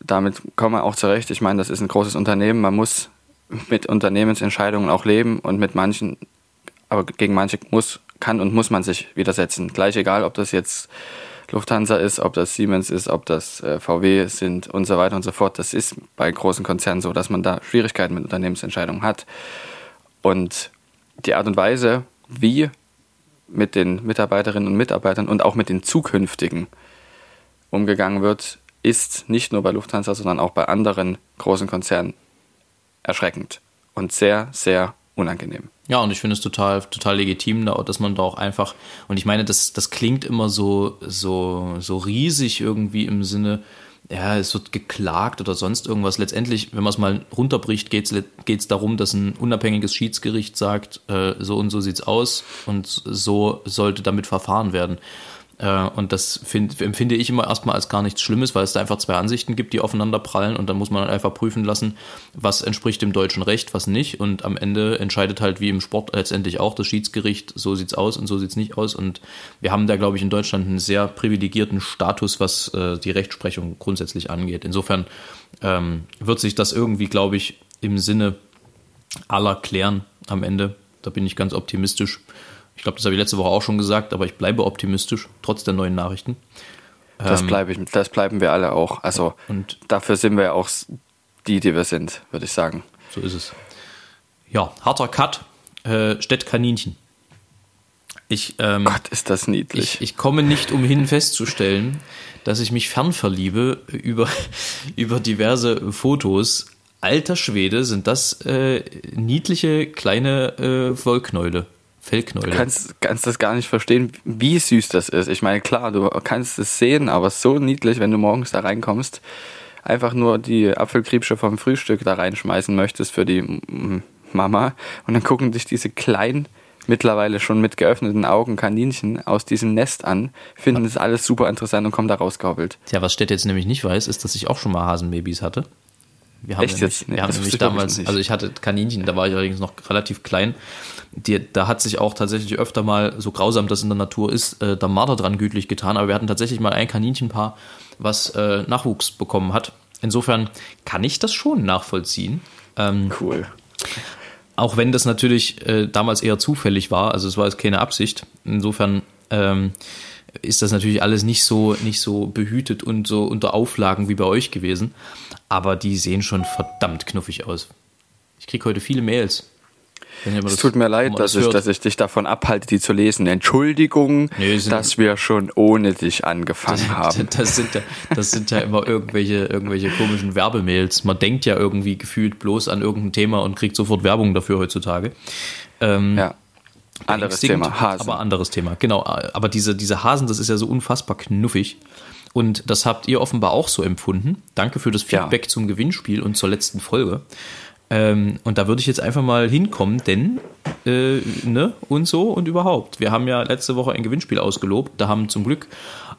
damit kommen wir auch zurecht. Ich meine, das ist ein großes Unternehmen. Man muss mit Unternehmensentscheidungen auch leben und mit manchen, aber gegen manche muss, kann und muss man sich widersetzen. Gleich egal, ob das jetzt Lufthansa ist, ob das Siemens ist, ob das äh, VW sind und so weiter und so fort. Das ist bei großen Konzernen so, dass man da Schwierigkeiten mit Unternehmensentscheidungen hat. Und die Art und Weise, wie mit den Mitarbeiterinnen und Mitarbeitern und auch mit den zukünftigen umgegangen wird, ist nicht nur bei Lufthansa, sondern auch bei anderen großen Konzernen erschreckend und sehr, sehr unangenehm. Ja, und ich finde es total, total legitim, da- dass man da auch einfach, und ich meine, das, das klingt immer so, so, so riesig irgendwie im Sinne, ja, es wird geklagt oder sonst irgendwas. Letztendlich, wenn man es mal runterbricht, geht es darum, dass ein unabhängiges Schiedsgericht sagt, äh, so und so sieht's aus und so sollte damit verfahren werden. Äh, und das find, empfinde ich immer erstmal als gar nichts Schlimmes, weil es da einfach zwei Ansichten gibt, die aufeinander prallen und dann muss man einfach prüfen lassen, was entspricht dem deutschen Recht, was nicht. Und am Ende entscheidet halt wie im Sport letztendlich auch das Schiedsgericht, so sieht's aus und so sieht's nicht aus. Und wir haben da, glaube ich, in Deutschland einen sehr privilegierten Status, was äh, die Rechtsprechung grundsätzlich angeht. Insofern ähm, wird sich das irgendwie, glaube ich, im Sinne aller klären am Ende. Da bin ich ganz optimistisch. Ich glaube, das habe ich letzte Woche auch schon gesagt, aber ich bleibe optimistisch, trotz der neuen Nachrichten. Das, ähm, bleibe ich, das bleiben wir alle auch. Also und dafür sind wir ja auch die, die wir sind, würde ich sagen. So ist es. Ja, harter Cut, äh, Städtkaninchen. Ich, ähm, Gott, ist das niedlich. Ich, ich, komme nicht umhin festzustellen, dass ich mich fernverliebe über, [LAUGHS] über diverse Fotos. Alter Schwede, sind das äh, niedliche kleine äh, Wollknäule. Fellknäule. Du kannst, kannst das gar nicht verstehen, wie süß das ist. Ich meine, klar, du kannst es sehen, aber so niedlich, wenn du morgens da reinkommst, einfach nur die Apfelkriebsche vom Frühstück da reinschmeißen möchtest für die Mama und dann gucken dich diese kleinen, mittlerweile schon mit geöffneten Augen Kaninchen aus diesem Nest an, finden das alles super interessant und kommen da rausgehobbelt. Tja, was Stett jetzt nämlich nicht weiß, ist, dass ich auch schon mal Hasenbabys hatte. Wir haben Echt nämlich, jetzt? Nee, wir haben nämlich damals, also ich hatte Kaninchen, da war ich allerdings noch relativ klein. Die, da hat sich auch tatsächlich öfter mal, so grausam das in der Natur ist, äh, der Marder dran gütlich getan. Aber wir hatten tatsächlich mal ein Kaninchenpaar, was äh, Nachwuchs bekommen hat. Insofern kann ich das schon nachvollziehen. Ähm, cool. Auch wenn das natürlich äh, damals eher zufällig war, also es war jetzt keine Absicht. Insofern ähm, ist das natürlich alles nicht so, nicht so behütet und so unter Auflagen wie bei euch gewesen. Aber die sehen schon verdammt knuffig aus. Ich kriege heute viele Mails. Es tut mir leid, dass ich, dass ich dich davon abhalte, die zu lesen. Entschuldigung, nee, dass wir schon ohne dich angefangen das, [LAUGHS] haben. Das sind, ja, das sind ja immer irgendwelche, irgendwelche komischen Werbemails. Man denkt ja irgendwie gefühlt bloß an irgendein Thema und kriegt sofort Werbung dafür heutzutage. Ähm, ja. Anderes Thema, Hasen. Aber anderes Thema, genau. Aber diese, diese Hasen, das ist ja so unfassbar knuffig. Und das habt ihr offenbar auch so empfunden. Danke für das Feedback ja. zum Gewinnspiel und zur letzten Folge. Ähm, und da würde ich jetzt einfach mal hinkommen, denn, äh, ne, und so und überhaupt. Wir haben ja letzte Woche ein Gewinnspiel ausgelobt. Da haben zum Glück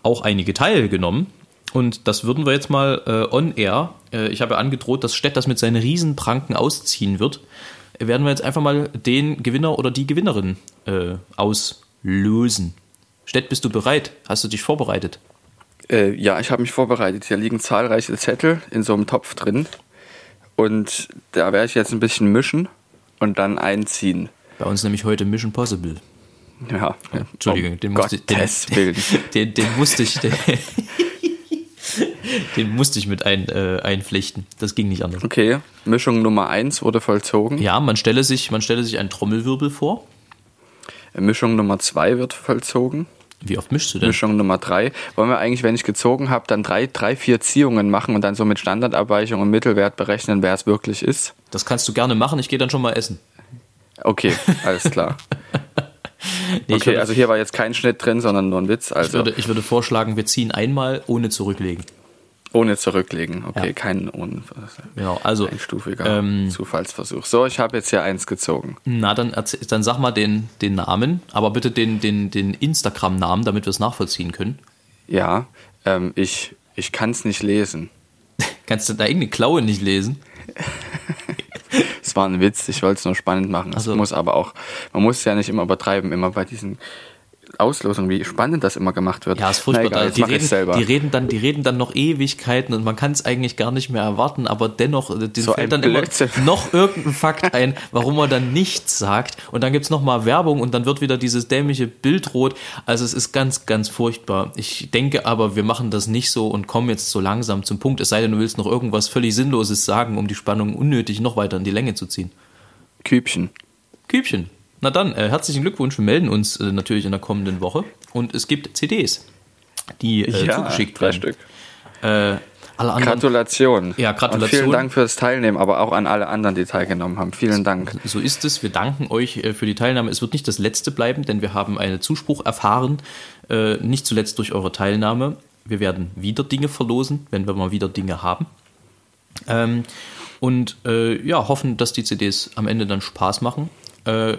auch einige teilgenommen. Und das würden wir jetzt mal äh, on air. Äh, ich habe ja angedroht, dass Stett das mit seinen Riesenpranken ausziehen wird. Werden wir jetzt einfach mal den Gewinner oder die Gewinnerin äh, auslösen. Stett, bist du bereit? Hast du dich vorbereitet? Äh, ja, ich habe mich vorbereitet. Hier liegen zahlreiche Zettel in so einem Topf drin. Und da werde ich jetzt ein bisschen mischen und dann einziehen. Bei uns nämlich heute Mission Possible. Ja. Entschuldigung, den, musste, den, den, [LAUGHS] den, den, musste ich. Den, [LAUGHS] den musste ich mit ein, äh, einflechten. Das ging nicht anders. Okay, Mischung Nummer 1 wurde vollzogen. Ja, man stelle sich, man stelle sich einen Trommelwirbel vor. Mischung Nummer 2 wird vollzogen. Wie oft mischst du denn? Mischung Nummer drei. Wollen wir eigentlich, wenn ich gezogen habe, dann drei, drei, vier Ziehungen machen und dann so mit Standardabweichung und Mittelwert berechnen, wer es wirklich ist? Das kannst du gerne machen. Ich gehe dann schon mal essen. Okay, alles klar. [LAUGHS] nee, okay, würde, also hier war jetzt kein Schnitt drin, sondern nur ein Witz. Also. Ich, würde, ich würde vorschlagen, wir ziehen einmal ohne zurücklegen. Ohne zurücklegen, okay, ja. kein un genau, also, einstufiger ähm, Zufallsversuch. So, ich habe jetzt hier eins gezogen. Na, dann, dann sag mal den, den Namen, aber bitte den, den, den Instagram-Namen, damit wir es nachvollziehen können. Ja, ähm, ich, ich kann es nicht lesen. [LAUGHS] Kannst du da irgendeine Klaue nicht lesen? [LAUGHS] Es war ein Witz, ich wollte es nur spannend machen. Also, muss aber auch, man muss es ja nicht immer übertreiben, immer bei diesen Auslosung, wie spannend das immer gemacht wird. Ja, ist furchtbar. Egal, die, reden, die, reden, dann, die reden dann noch Ewigkeiten und man kann es eigentlich gar nicht mehr erwarten, aber dennoch, äh, so fällt dann Blödsinn. immer [LAUGHS] noch irgendein Fakt ein, warum er dann nichts sagt. Und dann gibt es nochmal Werbung und dann wird wieder dieses dämliche Bild rot. Also es ist ganz, ganz furchtbar. Ich denke aber, wir machen das nicht so und kommen jetzt so langsam zum Punkt, es sei denn, du willst noch irgendwas völlig Sinnloses sagen, um die Spannung unnötig noch weiter in die Länge zu ziehen. Kübchen. Kübchen. Na dann, äh, herzlichen Glückwunsch. Wir melden uns äh, natürlich in der kommenden Woche. Und es gibt CDs, die äh, ja, zugeschickt werden. Stück. Äh, alle anderen, Gratulation. Ja, Gratulation. Und vielen Dank fürs Teilnehmen, aber auch an alle anderen, die teilgenommen haben. Vielen Dank. So ist es. Wir danken euch äh, für die Teilnahme. Es wird nicht das letzte bleiben, denn wir haben einen Zuspruch erfahren, äh, nicht zuletzt durch eure Teilnahme. Wir werden wieder Dinge verlosen, wenn wir mal wieder Dinge haben. Ähm, und äh, ja, hoffen, dass die CDs am Ende dann Spaß machen. Äh,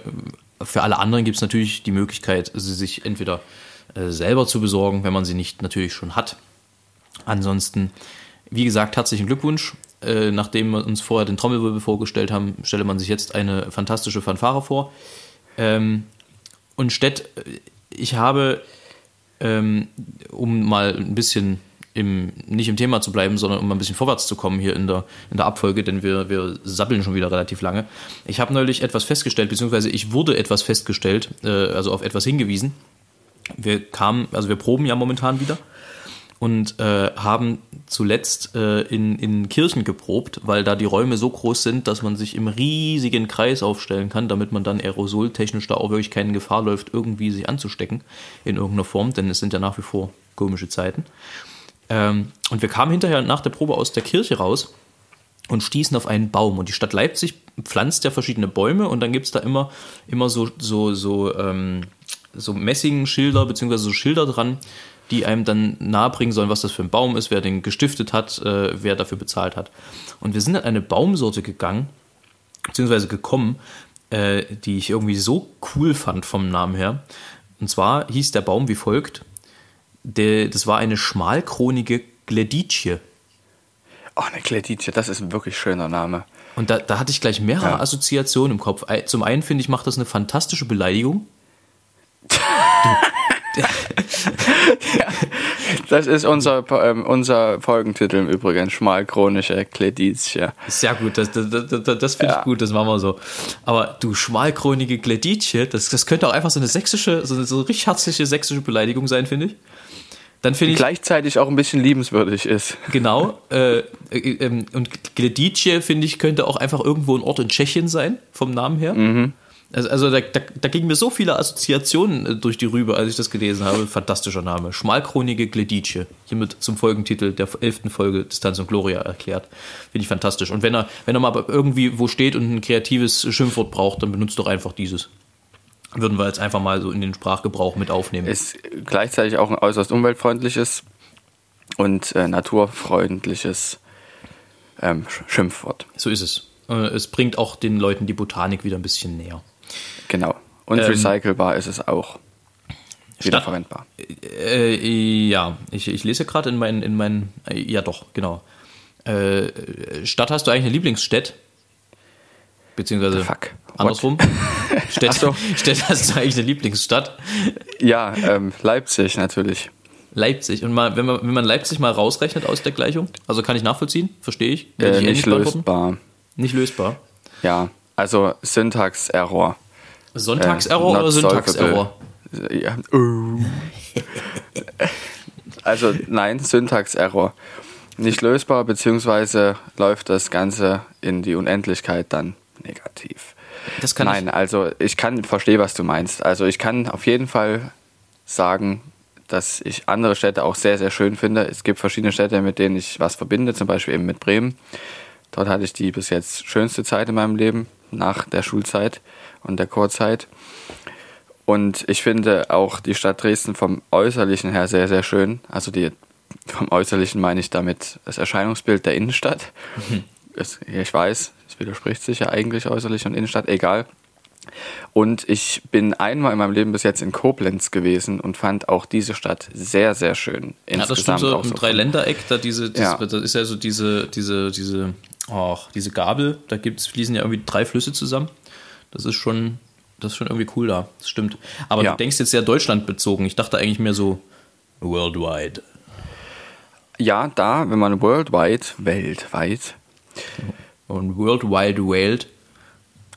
für alle anderen gibt es natürlich die Möglichkeit, sie sich entweder äh, selber zu besorgen, wenn man sie nicht natürlich schon hat. Ansonsten, wie gesagt, herzlichen Glückwunsch. Äh, nachdem wir uns vorher den Trommelwirbel vorgestellt haben, stelle man sich jetzt eine fantastische Fanfare vor. Ähm, und Stett, ich habe, ähm, um mal ein bisschen im, nicht im Thema zu bleiben, sondern um ein bisschen vorwärts zu kommen hier in der, in der Abfolge, denn wir, wir sabbeln schon wieder relativ lange. Ich habe neulich etwas festgestellt, beziehungsweise ich wurde etwas festgestellt, äh, also auf etwas hingewiesen. Wir kamen, also wir proben ja momentan wieder und äh, haben zuletzt äh, in, in Kirchen geprobt, weil da die Räume so groß sind, dass man sich im riesigen Kreis aufstellen kann, damit man dann aerosoltechnisch da auch wirklich keine Gefahr läuft, irgendwie sich anzustecken in irgendeiner Form, denn es sind ja nach wie vor komische Zeiten. Ähm, und wir kamen hinterher nach der Probe aus der Kirche raus und stießen auf einen Baum. Und die Stadt Leipzig pflanzt ja verschiedene Bäume und dann gibt es da immer, immer so, so, so, ähm, so Messingschilder beziehungsweise so Schilder dran, die einem dann nahebringen sollen, was das für ein Baum ist, wer den gestiftet hat, äh, wer dafür bezahlt hat. Und wir sind an eine Baumsorte gegangen, beziehungsweise gekommen, äh, die ich irgendwie so cool fand vom Namen her. Und zwar hieß der Baum wie folgt: der, das war eine schmalkronige Gledicie. Oh, eine Gledicie, das ist ein wirklich schöner Name. Und da, da hatte ich gleich mehrere ja. Assoziationen im Kopf. Zum einen finde ich, macht das eine fantastische Beleidigung. [LAUGHS] das ist unser, ähm, unser Folgentitel im Übrigen, schmalchronische Gledicie. Sehr gut, das, das, das, das finde ja. ich gut, das machen wir so. Aber du schmalchronige Gledicie, das, das könnte auch einfach so eine sächsische, so eine so richtig herzliche sächsische Beleidigung sein, finde ich. Dann finde ich. Gleichzeitig auch ein bisschen liebenswürdig ist. Genau. Äh, äh, äh, und Gledice, finde ich, könnte auch einfach irgendwo ein Ort in Tschechien sein, vom Namen her. Mhm. Also, also da, da, da gingen mir so viele Assoziationen äh, durch die Rübe, als ich das gelesen habe. Fantastischer Name. Schmalchronige Gledice. Hiermit zum Folgentitel der elften Folge Distanz und Gloria erklärt. Finde ich fantastisch. Und wenn er, wenn er mal irgendwie wo steht und ein kreatives Schimpfwort braucht, dann benutzt doch einfach dieses würden wir jetzt einfach mal so in den Sprachgebrauch mit aufnehmen. Ist gleichzeitig auch ein äußerst umweltfreundliches und äh, naturfreundliches ähm, Schimpfwort. So ist es. Äh, es bringt auch den Leuten die Botanik wieder ein bisschen näher. Genau. Und ähm, recycelbar ist es auch. Wiederverwendbar. Äh, äh, ja, ich, ich lese gerade in meinen, in meinen, äh, ja doch, genau. Äh, Stadt hast du eigentlich eine Lieblingsstadt? Beziehungsweise Fuck. andersrum. [LAUGHS] Städt, so. Städt hast du eigentlich eine Lieblingsstadt? Ja, ähm, Leipzig natürlich. Leipzig. Und mal, wenn, man, wenn man Leipzig mal rausrechnet aus der Gleichung, also kann ich nachvollziehen, verstehe ich. Äh, ich nicht lösbar. Nicht lösbar. Ja, also Syntax-Error. Sonntagserror äh, oder Syntax-Error? Ja. also nein, Syntax-Error. Nicht lösbar, beziehungsweise läuft das Ganze in die Unendlichkeit dann negativ. Das kann Nein, ich also ich kann verstehe, was du meinst. Also ich kann auf jeden Fall sagen, dass ich andere Städte auch sehr, sehr schön finde. Es gibt verschiedene Städte, mit denen ich was verbinde, zum Beispiel eben mit Bremen. Dort hatte ich die bis jetzt schönste Zeit in meinem Leben, nach der Schulzeit und der Chorzeit. Und ich finde auch die Stadt Dresden vom Äußerlichen her sehr, sehr schön. Also die, vom Äußerlichen meine ich damit das Erscheinungsbild der Innenstadt. Mhm. Es, ich weiß, widerspricht sich ja eigentlich äußerlich und Innenstadt, egal. Und ich bin einmal in meinem Leben bis jetzt in Koblenz gewesen und fand auch diese Stadt sehr, sehr schön. Insgesamt ja, das stimmt so im so Dreiländereck, da diese, diese ja. das ist ja so diese, diese, diese, oh, diese Gabel, da gibt's, fließen ja irgendwie drei Flüsse zusammen. Das ist schon, das ist schon irgendwie cool da. Das stimmt. Aber ja. du denkst jetzt sehr deutschlandbezogen. Ich dachte eigentlich mehr so worldwide. Ja, da, wenn man worldwide, weltweit, und World Wide World.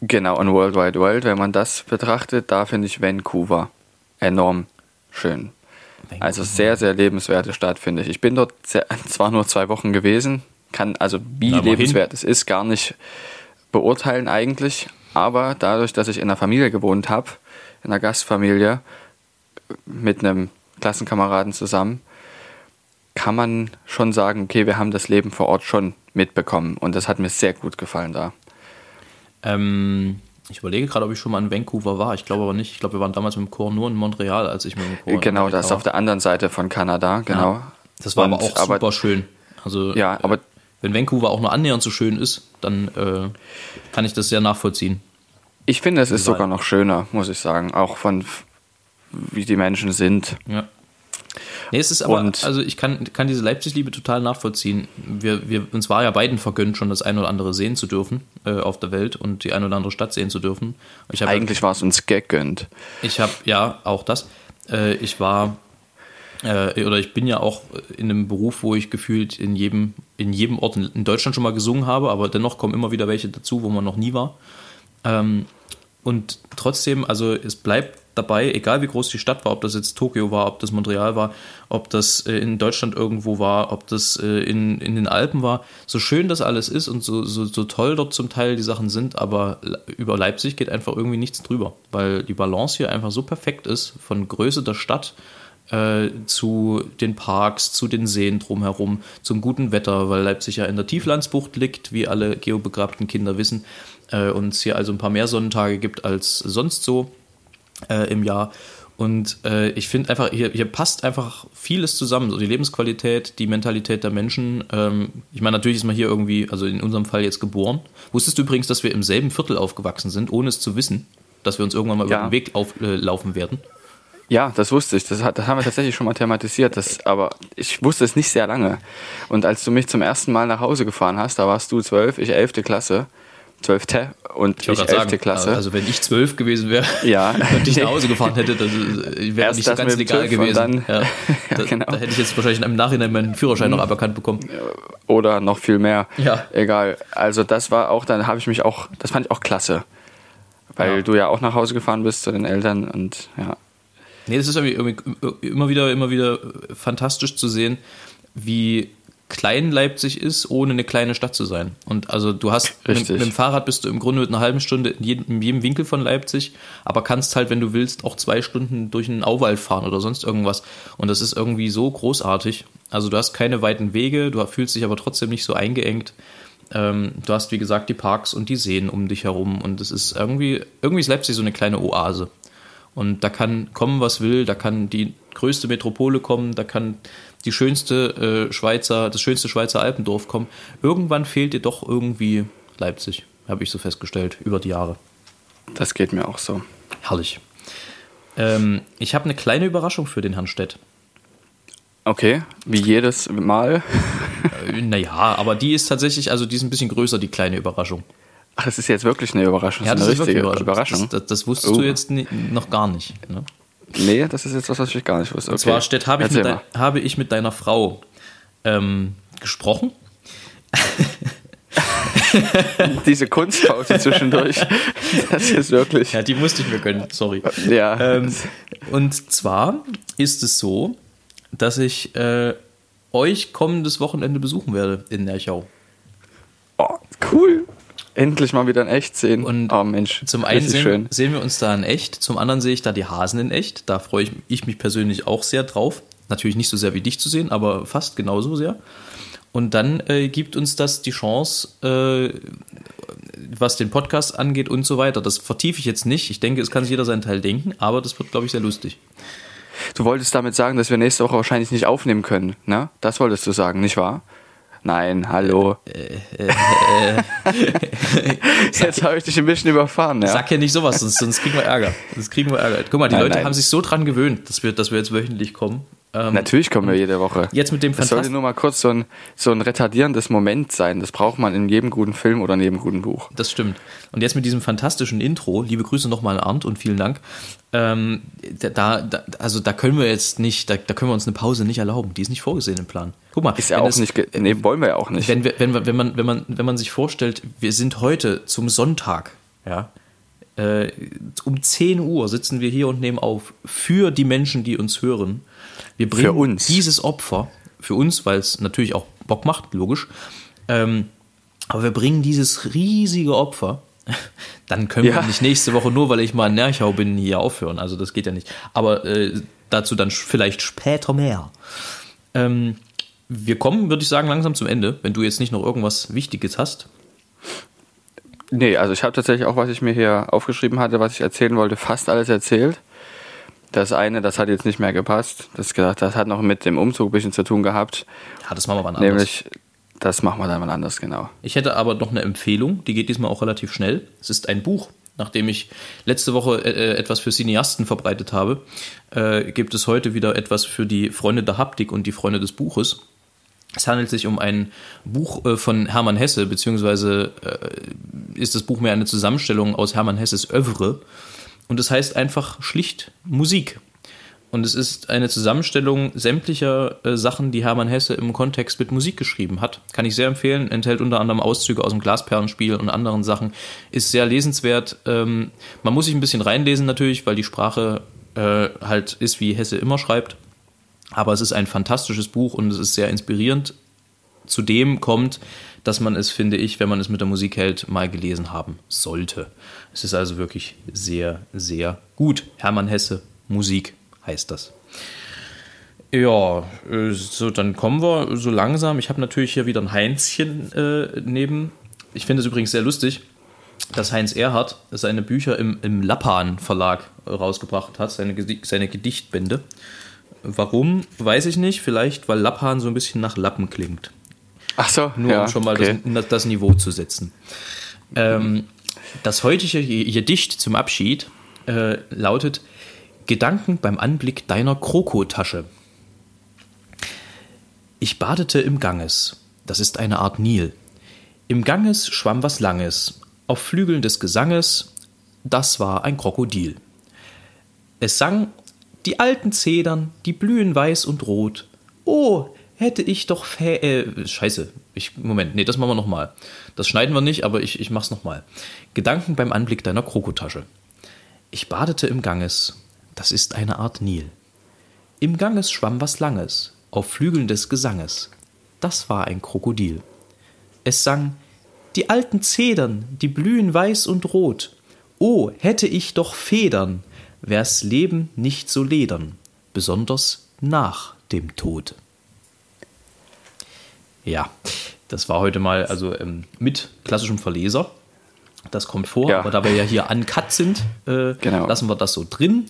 Genau, und World Wide World, wenn man das betrachtet, da finde ich Vancouver enorm schön. Vancouver. Also sehr, sehr lebenswerte Stadt, finde ich. Ich bin dort sehr, [LAUGHS] zwar nur zwei Wochen gewesen, kann also wie lebenswert es ist gar nicht beurteilen eigentlich, aber dadurch, dass ich in einer Familie gewohnt habe, in einer Gastfamilie mit einem Klassenkameraden zusammen, kann man schon sagen, okay, wir haben das Leben vor Ort schon mitbekommen und das hat mir sehr gut gefallen da. Ähm, ich überlege gerade, ob ich schon mal in Vancouver war. Ich glaube aber nicht. Ich glaube, wir waren damals mit dem Chor nur in Montreal, als ich mit dem Chor Genau, das ist auf der anderen Seite von Kanada, genau. Ja, das war und, aber auch super aber, schön. Also, ja, aber wenn Vancouver auch nur annähernd so schön ist, dann äh, kann ich das sehr nachvollziehen. Ich finde, es ist sogar noch schöner, muss ich sagen. Auch von wie die Menschen sind. Ja. Nee, es ist aber, Und- also ich kann, kann diese Leipzig-Liebe total nachvollziehen. Wir, wir, uns war ja beiden vergönnt, schon das ein oder andere sehen zu dürfen äh, auf der Welt und die ein oder andere Stadt sehen zu dürfen. Habe Eigentlich war es uns gegönnt. Ich habe, ja, auch das. Äh, ich war, äh, oder ich bin ja auch in einem Beruf, wo ich gefühlt in jedem, in jedem Ort in, in Deutschland schon mal gesungen habe, aber dennoch kommen immer wieder welche dazu, wo man noch nie war. Ähm, und trotzdem, also es bleibt dabei, egal wie groß die Stadt war, ob das jetzt Tokio war, ob das Montreal war, ob das äh, in Deutschland irgendwo war, ob das äh, in, in den Alpen war, so schön das alles ist und so, so, so toll dort zum Teil die Sachen sind, aber über Leipzig geht einfach irgendwie nichts drüber, weil die Balance hier einfach so perfekt ist, von Größe der Stadt äh, zu den Parks, zu den Seen drumherum, zum guten Wetter, weil Leipzig ja in der Tieflandsbucht liegt, wie alle geobegabten Kinder wissen, äh, und es hier also ein paar mehr Sonnentage gibt als sonst so äh, im Jahr. Und äh, ich finde einfach, hier, hier passt einfach vieles zusammen. So die Lebensqualität, die Mentalität der Menschen. Ähm, ich meine, natürlich ist man hier irgendwie, also in unserem Fall jetzt geboren. Wusstest du übrigens, dass wir im selben Viertel aufgewachsen sind, ohne es zu wissen, dass wir uns irgendwann mal Ja. über den Weg auflaufen äh, laufen werden? Ja, das wusste ich. Das, hat, das haben wir tatsächlich schon mal thematisiert. Das, aber ich wusste es nicht sehr lange. Und als du mich zum ersten Mal nach Hause gefahren hast, da warst du zwölf, ich elfte Klasse. Zwölfte und ich, elfte sagen, Klasse. Also wenn ich zwölf gewesen wäre [LAUGHS] Ja. [LAUGHS] und ich nach Hause gefahren hätte, das [LAUGHS] wäre nicht so ganz legal gewesen. dann- ja. Ja, da, genau. Mhm. da hätte ich jetzt wahrscheinlich im Nachhinein meinen Führerschein noch aberkannt bekommen. Oder noch viel mehr. Ja. Egal. Also das war auch, dann habe ich mich auch, das fand ich auch klasse. Weil Ja. du ja auch nach Hause gefahren bist zu den Eltern und ja. Nee, das ist irgendwie, irgendwie immer wieder, immer wieder fantastisch zu sehen, wie klein Leipzig ist, ohne eine kleine Stadt zu sein. Und also du hast mit, mit dem Fahrrad bist du im Grunde mit einer halben Stunde in jedem, in jedem Winkel von Leipzig, aber kannst halt, wenn du willst, auch zwei Stunden durch einen Auwald fahren oder sonst irgendwas. Und das ist irgendwie so großartig. Also du hast keine weiten Wege, du fühlst dich aber trotzdem nicht so eingeengt. Ähm, du hast, wie gesagt, die Parks und die Seen um dich herum. Und es ist irgendwie, irgendwie ist Leipzig so eine kleine Oase. Und da kann kommen, was will, da kann die größte Metropole kommen, da kann die schönste äh, Schweizer, das schönste Schweizer Alpendorf kommen. Irgendwann fehlt dir doch irgendwie Leipzig, habe ich so festgestellt, über die Jahre. Das geht mir auch so. Herrlich. Ähm, ich habe eine kleine Überraschung für den Herrn Stett. Okay, wie jedes Mal. Äh, naja, aber die ist tatsächlich, also die ist ein bisschen größer, die kleine Überraschung. Ach, das ist jetzt wirklich eine Überraschung. Ja, das das ist eine richtige eine Überraschung. Das, das, das wusstest Oh. du jetzt noch gar nicht. Ne? Nee, das ist jetzt was, was ich gar nicht wusste. Okay. Und zwar, Stett, habe ich, mit mal. dein, habe ich mit deiner Frau ähm, gesprochen. [LAUGHS] Diese Kunstpause zwischendurch, [LAUGHS] das ist wirklich. Ja, die musste ich mir gönnen, sorry. Ja. Ähm, und zwar ist es so, dass ich äh, euch kommendes Wochenende besuchen werde in Nerchau. Oh, cool. Endlich mal wieder in echt sehen. Und oh Mensch, Zum einen sehen, sehen wir uns da in echt, zum anderen sehe ich da die Hasen in echt. Da freue ich, ich mich persönlich auch sehr drauf. Natürlich nicht so sehr wie dich zu sehen, aber fast genauso sehr. Und dann äh, gibt uns das die Chance, äh, was den Podcast angeht und so weiter. Das vertiefe ich jetzt nicht. Ich denke, es kann sich jeder seinen Teil denken, aber das wird, glaube ich, sehr lustig. Du wolltest damit sagen, dass wir nächste Woche wahrscheinlich nicht aufnehmen können, ne? Das wolltest du sagen, nicht wahr? Nein, hallo. Äh, [LAUGHS] Jetzt habe ich dich ein bisschen überfahren, ja. Sag ja nicht sowas, sonst, sonst kriegen wir Ärger. Sonst kriegen wir Ärger. Guck mal, die Nein, Leute nein. haben sich so dran gewöhnt, dass wir, dass wir jetzt wöchentlich kommen. Ähm, Natürlich kommen wir jede Woche. Jetzt mit dem Das sollte Fantast nur mal kurz so ein, so ein retardierendes Moment sein. Das braucht man in jedem guten Film oder in jedem guten Buch. Das stimmt. Und jetzt mit diesem fantastischen Intro, liebe Grüße nochmal an Arndt und vielen Dank. Ähm, da, da, also da können wir jetzt nicht, da, da können wir uns eine Pause nicht erlauben. Die ist nicht vorgesehen im Plan. Guck mal, Ist ja auch es- nicht, nee, wollen wir ja auch nicht. wenn, wir, wenn, wir, wenn, man, wenn, man, wenn man sich vorstellt, wir sind heute zum Sonntag, ja, äh, um 10 Uhr sitzen wir hier und nehmen auf für die Menschen, die uns hören. Wir bringen Für uns. dieses Opfer, für uns, weil es natürlich auch Bock macht, logisch, ähm, aber wir bringen dieses riesige Opfer, [LAUGHS] dann können Ja. wir nicht nächste Woche nur, weil ich mal in Nerchau bin, hier aufhören. Also das geht ja nicht. Aber äh, dazu dann vielleicht später mehr. Ähm, wir kommen, würde ich sagen, langsam zum Ende, wenn du jetzt nicht noch irgendwas Wichtiges hast. Nee, also ich habe tatsächlich auch, was ich mir hier aufgeschrieben hatte, was ich erzählen wollte, fast alles erzählt. Das eine, das hat jetzt nicht mehr gepasst. Das, das hat noch mit dem Umzug ein bisschen zu tun gehabt. Ja, das machen wir wann anders. Nämlich, das machen wir dann mal anders, genau. Ich hätte aber noch eine Empfehlung, die geht diesmal auch relativ schnell. Es ist ein Buch. Nachdem ich letzte Woche äh, etwas für Cineasten verbreitet habe, äh, gibt es heute wieder etwas für die Freunde der Haptik und die Freunde des Buches. Es handelt sich um ein Buch äh, von Hermann Hesse, beziehungsweise äh, ist das Buch mehr eine Zusammenstellung aus Hermann Hesses Övre. Und es heißt einfach schlicht Musik. Und es ist eine Zusammenstellung sämtlicher äh, Sachen, die Hermann Hesse im Kontext mit Musik geschrieben hat. Kann ich sehr empfehlen. Enthält unter anderem Auszüge aus dem Glasperlenspiel und anderen Sachen. Ist sehr lesenswert. Ähm, man muss sich ein bisschen reinlesen natürlich, weil die Sprache äh, halt ist, wie Hesse immer schreibt. Aber es ist ein fantastisches Buch und es ist sehr inspirierend. Zudem kommt, dass man es, finde ich, wenn man es mit der Musik hält, mal gelesen haben sollte. Es ist also wirklich sehr, sehr gut. Hermann Hesse, Musik heißt das. Ja, äh, so dann kommen wir so langsam. Ich habe natürlich hier wieder ein Heinzchen äh, neben. Ich finde es übrigens sehr lustig, dass Heinz Erhardt seine Bücher im, im Lappan Verlag rausgebracht hat, seine, seine Gedichtbände. Warum, weiß ich nicht. Vielleicht, weil Lappan so ein bisschen nach Lappen klingt. Ach so, Nur ja, um schon mal okay. das, das Niveau zu setzen. Ähm, das heutige Gedicht zum Abschied äh, lautet Gedanken beim Anblick deiner Krokotasche. Ich badete im Ganges. Das ist eine Art Nil. Im Ganges schwamm was Langes. Auf Flügeln des Gesanges. Das war ein Krokodil. Es sang Die alten Zedern, die blühen weiß und rot. Oh, hätte ich doch Fä äh, Scheiße. Ich, Moment, nee, das machen wir nochmal. Das schneiden wir nicht, aber ich, ich mach's nochmal. Gedanken beim Anblick deiner Krokotasche. Ich badete im Ganges. Das ist eine Art Nil. Im Ganges schwamm was Langes, auf Flügeln des Gesanges. Das war ein Krokodil. Es sang Die alten Zedern, die blühen weiß und rot. Oh, hätte ich doch Federn, wär's Leben nicht so ledern, besonders nach dem Tod. Ja, das war heute mal also ähm, mit klassischem Verleser. Das kommt vor, Ja. aber da wir ja hier uncut sind, äh, Genau. lassen wir das so drin.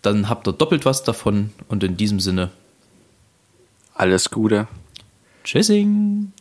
Dann habt ihr doppelt was davon und in diesem Sinne, Alles Gute. Tschüssing!